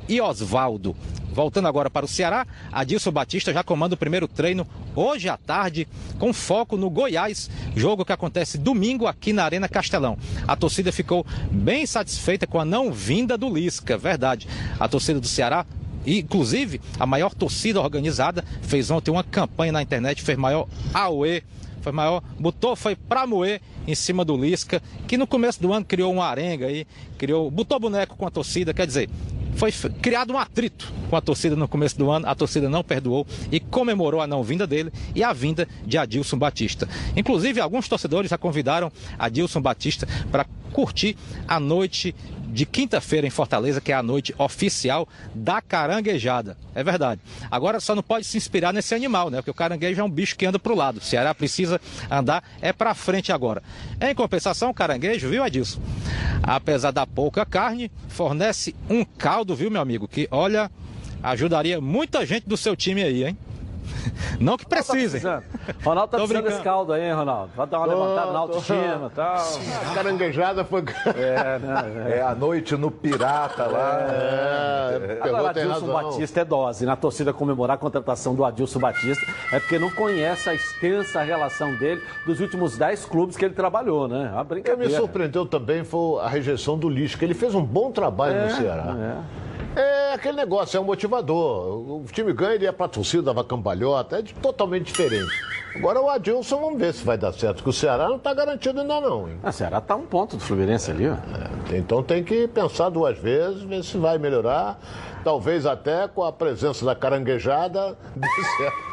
e Oswaldo. Voltando agora para o Ceará, Adilson Batista já comanda o primeiro treino hoje à tarde, com foco no Goiás, jogo que acontece domingo aqui na Arena Castelão. A torcida ficou bem satisfeita com a não vinda do Lisca, verdade. A torcida do Ceará inclusive, a maior torcida organizada fez ontem uma campanha na internet, fez maior AUE, foi maior, botou, foi pra moer em cima do Lisca, que no começo do ano criou uma arenga aí, criou, botou boneco com a torcida, quer dizer, foi criado um atrito com a torcida no começo do ano, a torcida não perdoou e comemorou a não vinda dele e a vinda de Adilson Batista. Inclusive, alguns torcedores já convidaram Adilson Batista para curtir a noite de quinta-feira em Fortaleza, que é a noite oficial da caranguejada. É verdade. Agora só não pode se inspirar nesse animal, né? Porque o caranguejo é um bicho que anda para o lado. O Ceará precisa andar é para frente agora. Em compensação, o caranguejo, viu, Adilson? Apesar da pouca carne, fornece um caldo, viu, meu amigo? Que, olha, ajudaria muita gente do seu time aí, hein? Não que precisem. Ronaldo tá precisando brincando. desse caldo aí, hein, Ronaldo? Vai dar uma Tô, levantada na autoestima e tal. A caranguejada foi. É, né? É a noite no Pirata lá. É, pegou, Agora, Adilson razão. Batista é dose. Na torcida comemorar a contratação do Adilson Batista é porque não conhece a extensa relação dele dos últimos 10 clubes que ele trabalhou, né? Uma O que brincadeira. me surpreendeu também foi a rejeição do lixo, que ele fez um bom trabalho É, no Ceará. É. aquele negócio, é um motivador. O time ganha, ele ia pra torcida, dava cambalhota, é de- totalmente diferente. Agora o Adilson, vamos ver se vai dar certo, porque o Ceará não tá garantido ainda não, hein? O Ceará tá um ponto do Fluminense ali, ó. Então tem que pensar duas vezes, ver se vai melhorar. Talvez até com a presença da caranguejada dê certo.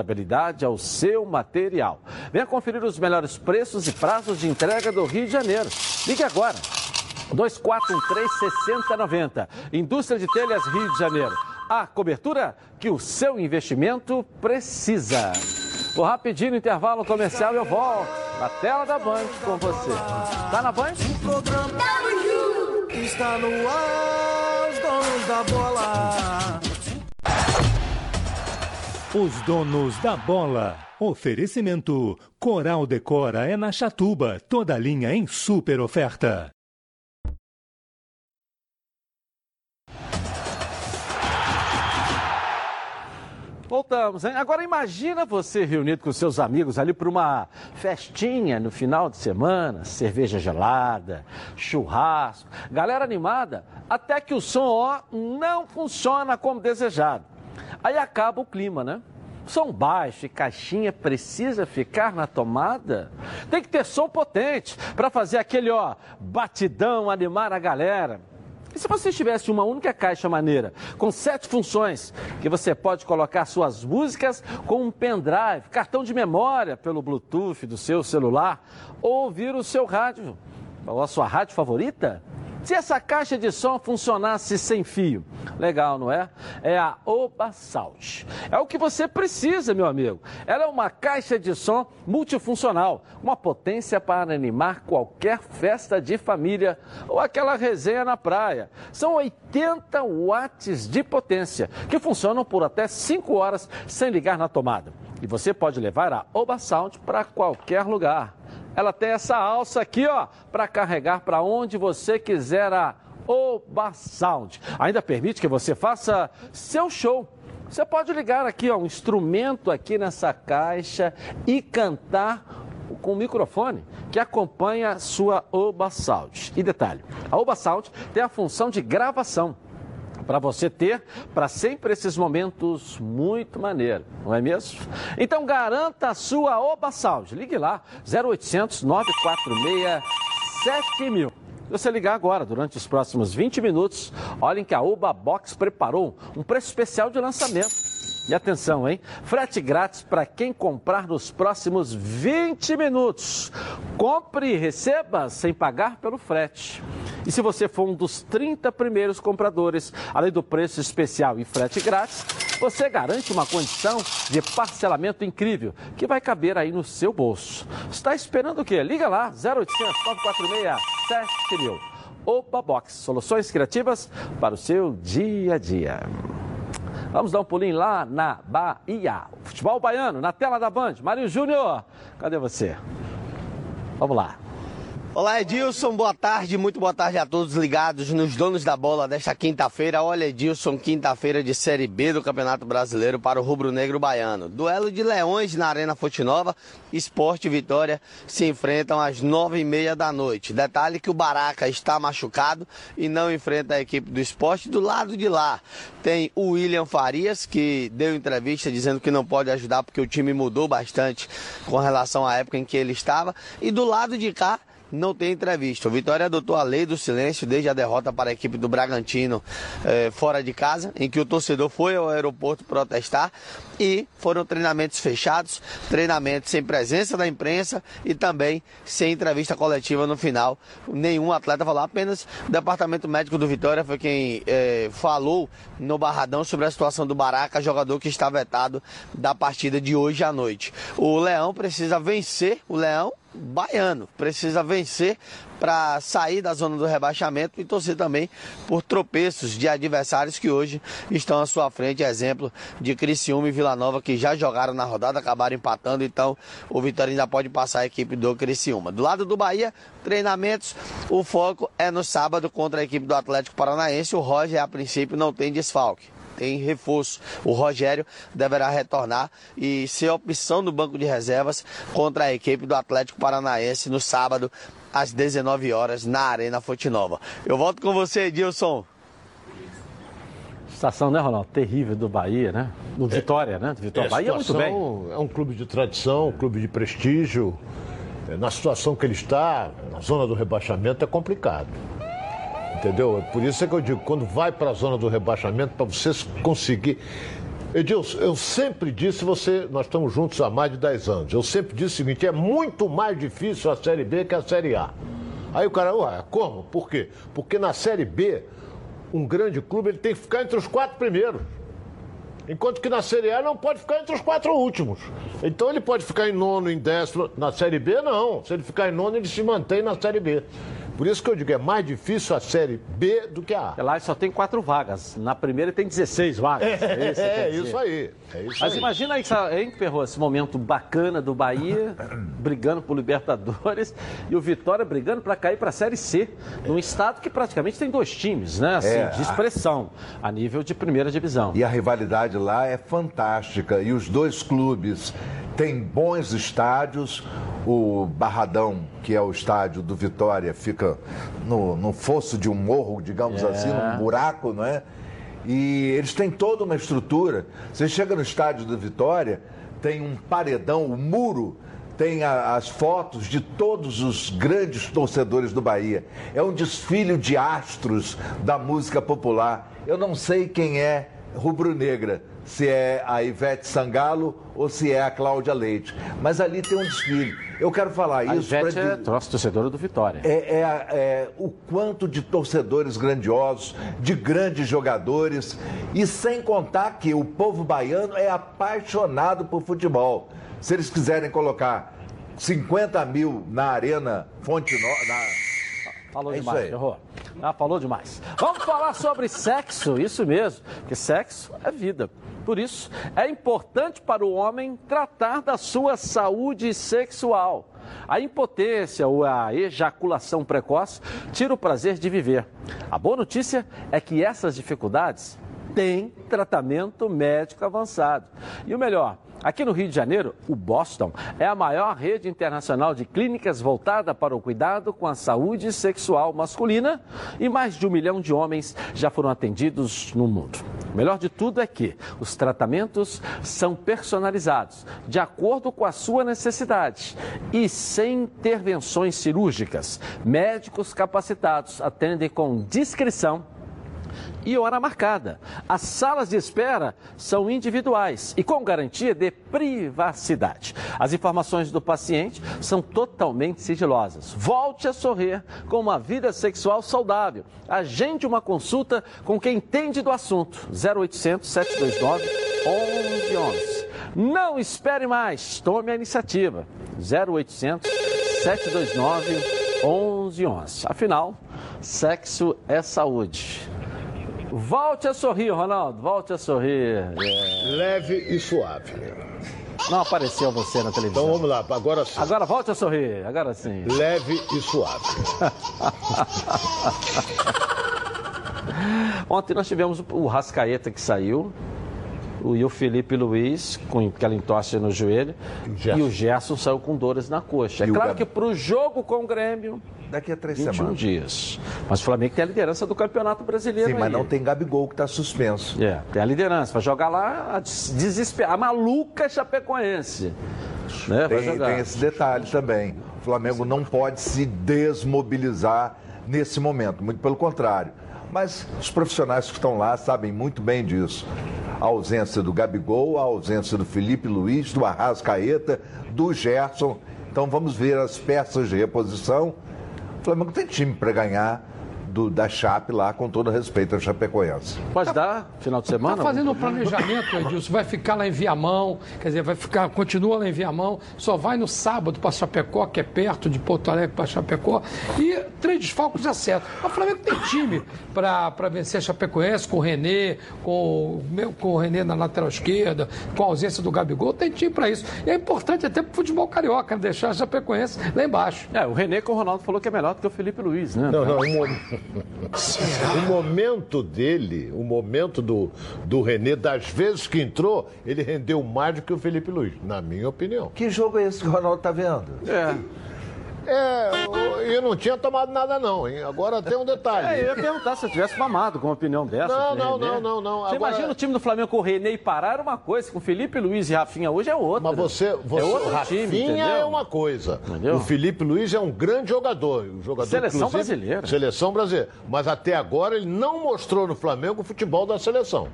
ao seu material. Venha conferir os melhores preços e prazos de entrega do Rio de Janeiro. Ligue agora. 2413-6090. Indústria de Telhas Rio de Janeiro. A cobertura que o seu investimento precisa. Vou rapidinho no intervalo comercial e eu volto na tela da Band com você. Tá na Band? Está no ar, os donos da bola. Os donos da bola. Oferecimento: Coral Decora é na Chatuba, toda linha em super oferta. Voltamos, hein? Agora imagina você reunido com seus amigos ali para uma festinha no final de semana, cerveja gelada, churrasco, galera animada, até que o som ó não funciona como desejado. Aí acaba o clima, né? Som baixo e caixinha precisa ficar na tomada? Tem que ter som potente para fazer aquele ó batidão animar a galera. E se você tivesse uma única caixa maneira, com sete funções, que você pode colocar suas músicas com um pendrive, cartão de memória pelo Bluetooth do seu celular, ou ouvir o seu rádio, ou a sua rádio favorita? Se essa caixa de som funcionasse sem fio, legal, não é? É a Oba Sound. É o que você precisa, meu amigo. Ela é uma caixa de som multifuncional, uma potência para animar qualquer festa de família ou aquela resenha na praia. São 80 watts de potência, que funcionam por até 5 horas sem ligar na tomada. E você pode levar a Oba Sound para qualquer lugar. Ela tem essa alça aqui, ó, para carregar para onde você quiser a Oba Sound. Ainda permite que você faça seu show. Você pode ligar aqui, ó, um instrumento aqui nessa caixa e cantar com o microfone que acompanha a sua Oba Sound. E detalhe, a Oba Sound tem a função de gravação para você ter para sempre esses momentos muito maneiro, não é mesmo? Então garanta a sua Oba Sound. Ligue lá, 0800 946 7000. Se você ligar agora, durante os próximos 20 minutos, olhem que a Oba Box preparou um preço especial de lançamento. E atenção, hein? Frete grátis para quem comprar nos próximos 20 minutos. Compre e receba sem pagar pelo frete. E se você for um dos 30 primeiros compradores, além do preço especial e frete grátis, você garante uma condição de parcelamento incrível que vai caber aí no seu bolso. Está esperando o quê? Liga lá, 0800 946 7000. Opa Box, soluções criativas para o seu dia a dia. Vamos dar um pulinho lá na Bahia. Futebol baiano, na tela da Band. Mário Júnior, cadê você? Vamos lá. Olá, Edilson. Boa tarde, muito boa tarde a todos ligados nos donos da bola desta quinta-feira. Olha, Edilson, quinta-feira de Série B do Campeonato Brasileiro para o Rubro Negro Baiano. Duelo de leões na Arena Fonte Nova. Esporte e Vitória se enfrentam às nove e meia da noite. Detalhe que o Baraca está machucado e não enfrenta a equipe do esporte. Do lado de lá tem o William Farias, que deu entrevista dizendo que não pode ajudar porque o time mudou bastante com relação à época em que ele estava. E do lado de cá não tem entrevista. O Vitória adotou a lei do silêncio desde a derrota para a equipe do Bragantino eh, fora de casa, em que o torcedor foi ao aeroporto protestar e foram treinamentos fechados, treinamentos sem presença da imprensa e também sem entrevista coletiva no final. Nenhum atleta falou, apenas o departamento médico do Vitória foi quem eh, falou no Barradão sobre a situação do Baraca, jogador que está vetado da partida de hoje à noite. O Leão precisa vencer, o Leão baiano. Precisa vencer para sair da zona do rebaixamento e torcer também por tropeços de adversários que hoje estão à sua frente. Exemplo de Criciúma e Vila Nova que já jogaram na rodada, acabaram empatando. Então o Vitória ainda pode passar a equipe do Criciúma. Do lado do Bahia, treinamentos. O foco é no sábado contra a equipe do Atlético Paranaense. O Roger, a princípio, não tem desfalque tem reforço. O Rogério deverá retornar e ser opção do banco de reservas contra a equipe do Atlético Paranaense no sábado, às 19 horas, na Arena Fonte Nova. Eu volto com você, Edilson. Situação, né, Ronaldo? Terrível do Bahia, né? Do Vitória, né? Do Vitória. É, Bahia muito bem. situação- É um clube de tradição, um clube de prestígio. É, Na situação que ele está, na zona do rebaixamento, é complicado. Entendeu? É Por isso é que eu digo, quando vai para a zona do rebaixamento, para você conseguir. Edilson, eu sempre disse, você, nós estamos juntos há mais de 10 anos. Eu sempre disse o seguinte: é muito mais difícil a Série B que a Série A. Aí o cara, ué, como? Por quê? Porque na Série B, um grande clube ele tem que ficar entre os quatro primeiros. Enquanto que na Série A não pode ficar entre os quatro últimos. Então ele pode ficar em nono, em décimo. Na Série B, não. Se ele ficar em nono, ele se mantém na Série B. Por isso que eu digo, é mais difícil a Série B do que a A. Lá só tem quatro vagas. Na primeira tem 16 vagas. É, isso, é isso aí. É isso Mas aí. imagina aí, hein, Ferro, esse momento bacana do Bahia, brigando por Libertadores, e o Vitória brigando para cair para a Série C, num estado que praticamente tem dois times, né? Assim, É, de a- expressão, a nível de primeira divisão. E a rivalidade lá é fantástica. E os dois clubes têm bons estádios. O Barradão, que é o estádio do Vitória, fica no, no fosso de um morro, digamos É. assim, num buraco, não é? E eles têm toda uma estrutura. Você chega no estádio do Vitória, tem um paredão, o muro tem a- as fotos de todos os grandes torcedores do Bahia. É um desfile de astros da música popular. Eu não sei quem é rubro-negra, se é a Ivete Sangalo ou se é a Cláudia Leite. Mas ali tem um desfile. Eu quero falar A isso Ivete pra é nossa torcedora do Vitória. é, é a- é o quanto de torcedores grandiosos, de grandes jogadores, e sem contar que o povo baiano é apaixonado por futebol. Se eles quiserem colocar 50 mil na Arena Fonte Nova. Falou É demais, errou. Ah, falou demais. Vamos falar sobre sexo, isso mesmo, porque sexo é vida. Por isso, é importante para o homem tratar da sua saúde sexual. A impotência ou a ejaculação precoce tira o prazer de viver. A boa notícia é que essas dificuldades têm tratamento médico avançado. E o melhor, Aqui no Rio de Janeiro, o Boston é a maior rede internacional de clínicas voltada para o cuidado com a saúde sexual masculina e mais de um milhão de homens já foram atendidos no mundo. O melhor de tudo é que os tratamentos são personalizados, de acordo com a sua necessidade e sem intervenções cirúrgicas. Médicos capacitados atendem com discrição e hora marcada. As salas de espera são individuais e com garantia de privacidade. As informações do paciente são totalmente sigilosas. Volte a sorrir com uma vida sexual saudável. Agende uma consulta com quem entende do assunto. 0800 729 1111. Não espere mais. Tome a iniciativa. 0800 729 1111. Afinal, sexo é saúde. Volte a sorrir, Ronaldo. Volte a sorrir. É. Leve e suave. Não apareceu você na televisão. Então vamos lá, agora sim. Agora volte a sorrir, agora sim. Leve e suave. Ontem nós tivemos o Rascaeta que saiu, e o Felipe Luiz com aquela entorse no joelho, e o Gerson saiu com dores na coxa. É E claro que para o jogo com o Grêmio, Daqui a três 21 semanas. dias. Mas o Flamengo tem a liderança do Campeonato Brasileiro Sim, mas aí. não tem Gabigol que está suspenso. É, tem a liderança. Vai jogar lá a des- desesperar. A maluca Chapecoense. Né? Tem, tem esse detalhe também. O Flamengo não pode se desmobilizar nesse momento, muito pelo contrário. Mas os profissionais que estão lá sabem muito bem disso. A ausência do Gabigol, a ausência do Felipe Luiz, do Arrascaeta, do Gerson. Então vamos ver as peças de reposição. O Flamengo tem time para ganhar do- da Chape lá, com todo respeito à Chapecoense. Pode dar final de semana? Está fazendo um planejamento, Edilson. Vai ficar lá em Viamão, quer dizer, vai ficar, continua lá em Viamão, só vai no sábado para Chapecó, que é perto de Porto Alegre para Chapecó, e três desfalques já certo. O Flamengo tem time para vencer a Chapecoense, com o Renê, com, o meu- com o Renê na lateral esquerda, com a ausência do Gabigol, tem time para isso. E é importante até para o futebol carioca, né? deixar a Chapecoense lá embaixo. É, o Renê com o Ronaldo falou que é melhor do que o Felipe Luiz, né? Não, não, o, mo- o momento dele, o momento do, do Renê, das vezes que entrou, ele rendeu mais do que o Felipe Luiz, na minha opinião. Que jogo é esse que o Ronaldo está vendo? É. É, eu- não tinha tomado nada não, hein? Agora tem um detalhe. É, eu ia perguntar se eu tivesse mamado com uma opinião dessa. Não, com o não, Renê. não, não, não. Você Agora- imagina o time do Flamengo com o René e Pará era uma coisa, com o Felipe Luiz e Rafinha hoje é outra. Mas você, você é outro o Rafinha time, entendeu? é uma coisa. Entendeu? O Felipe Luiz é um grande jogador. Um jogador Seleção brasileira. Seleção brasileira. Mas até agora ele não mostrou no Flamengo o futebol da seleção.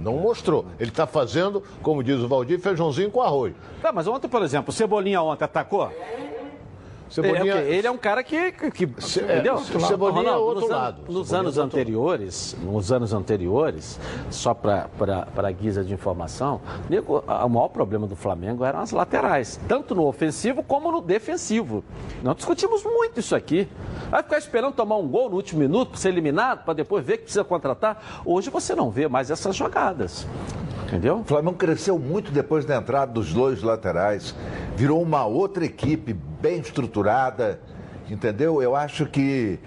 Não mostrou. Ele está fazendo, como diz o Valdir, feijãozinho com arroz. Tá, mas ontem, por exemplo, o Cebolinha ontem atacou? Cebolinha- É, ok, ele é um cara que. que, que- Ce- entendeu? é, Cebolinha é Ronaldo, outro nos lado. Anos, nos Cebolinha anos é anteriores, nos anos anteriores, só para guisa de informação, nego, o maior problema do Flamengo eram as laterais, tanto no ofensivo como no defensivo. Nós discutimos muito isso aqui. Vai ficar esperando tomar um gol no último minuto para ser eliminado, para depois ver que precisa contratar. Hoje você não vê mais essas jogadas. Entendeu? O Flamengo cresceu muito depois da entrada dos dois laterais. Virou uma outra equipe bem estruturada, entendeu? Eu acho que.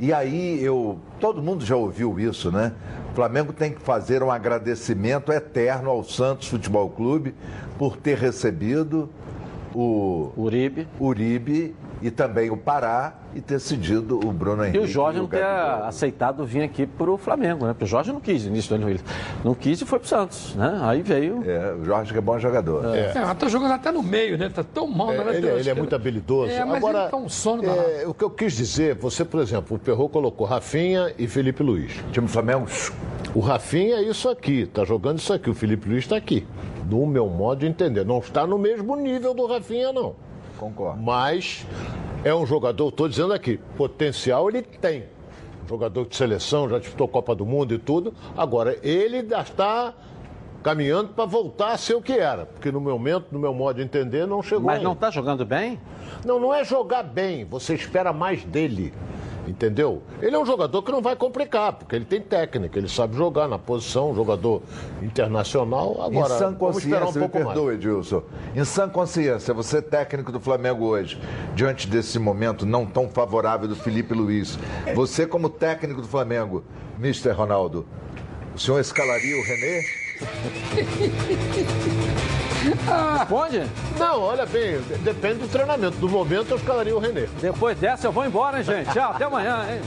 E aí, eu. Todo mundo já ouviu isso, né? O Flamengo tem que fazer um agradecimento eterno ao Santos Futebol Clube por ter recebido o Uribe, Uribe e também o Pará e ter cedido o Bruno E Henrique. o Jorge não ter Gabigol. aceitado vir aqui para o Flamengo, né? Porque o Jorge não quis no início do ano. Ele não quis e foi para o Santos, né? Aí veio. É, o Jorge que é bom jogador. É, mas tá jogando até no meio, né? Tá tão mal na É, lateral ele, ele é esquerda. muito habilidoso. É, mas Agora, ele tá um sono é, o que eu quis dizer, você, por exemplo, o Perro colocou Rafinha e Felipe Luiz. Time do Flamengo. O Rafinha é isso aqui, tá jogando isso aqui. O Felipe Luiz está aqui. No meu modo de entender. Não está no mesmo nível do Rafinha, não. Concordo. Mas é um jogador, estou dizendo aqui, potencial ele tem. Jogador de seleção, já disputou Copa do Mundo e tudo. Agora, ele já está caminhando para voltar a ser o que era. Porque no meu momento, no meu modo de entender, não chegou Mas ainda. não está jogando bem? Não, não é jogar bem, você espera mais dele. Entendeu? Ele é um jogador que não vai complicar, porque ele tem técnica, ele sabe jogar na posição, um jogador internacional. Agora, em sã vamos esperar um consciência, me pouco mais. perdoe, Edilson. Em sã consciência, você técnico do Flamengo hoje, diante desse momento não tão favorável do Felipe Luiz, você como técnico do Flamengo, Mr. Ronaldo, o senhor escalaria o René? Responde? Não, olha bem, depende do treinamento. Do momento eu escalaria o René. Depois dessa eu vou embora, hein, gente? Tchau, até amanhã, hein?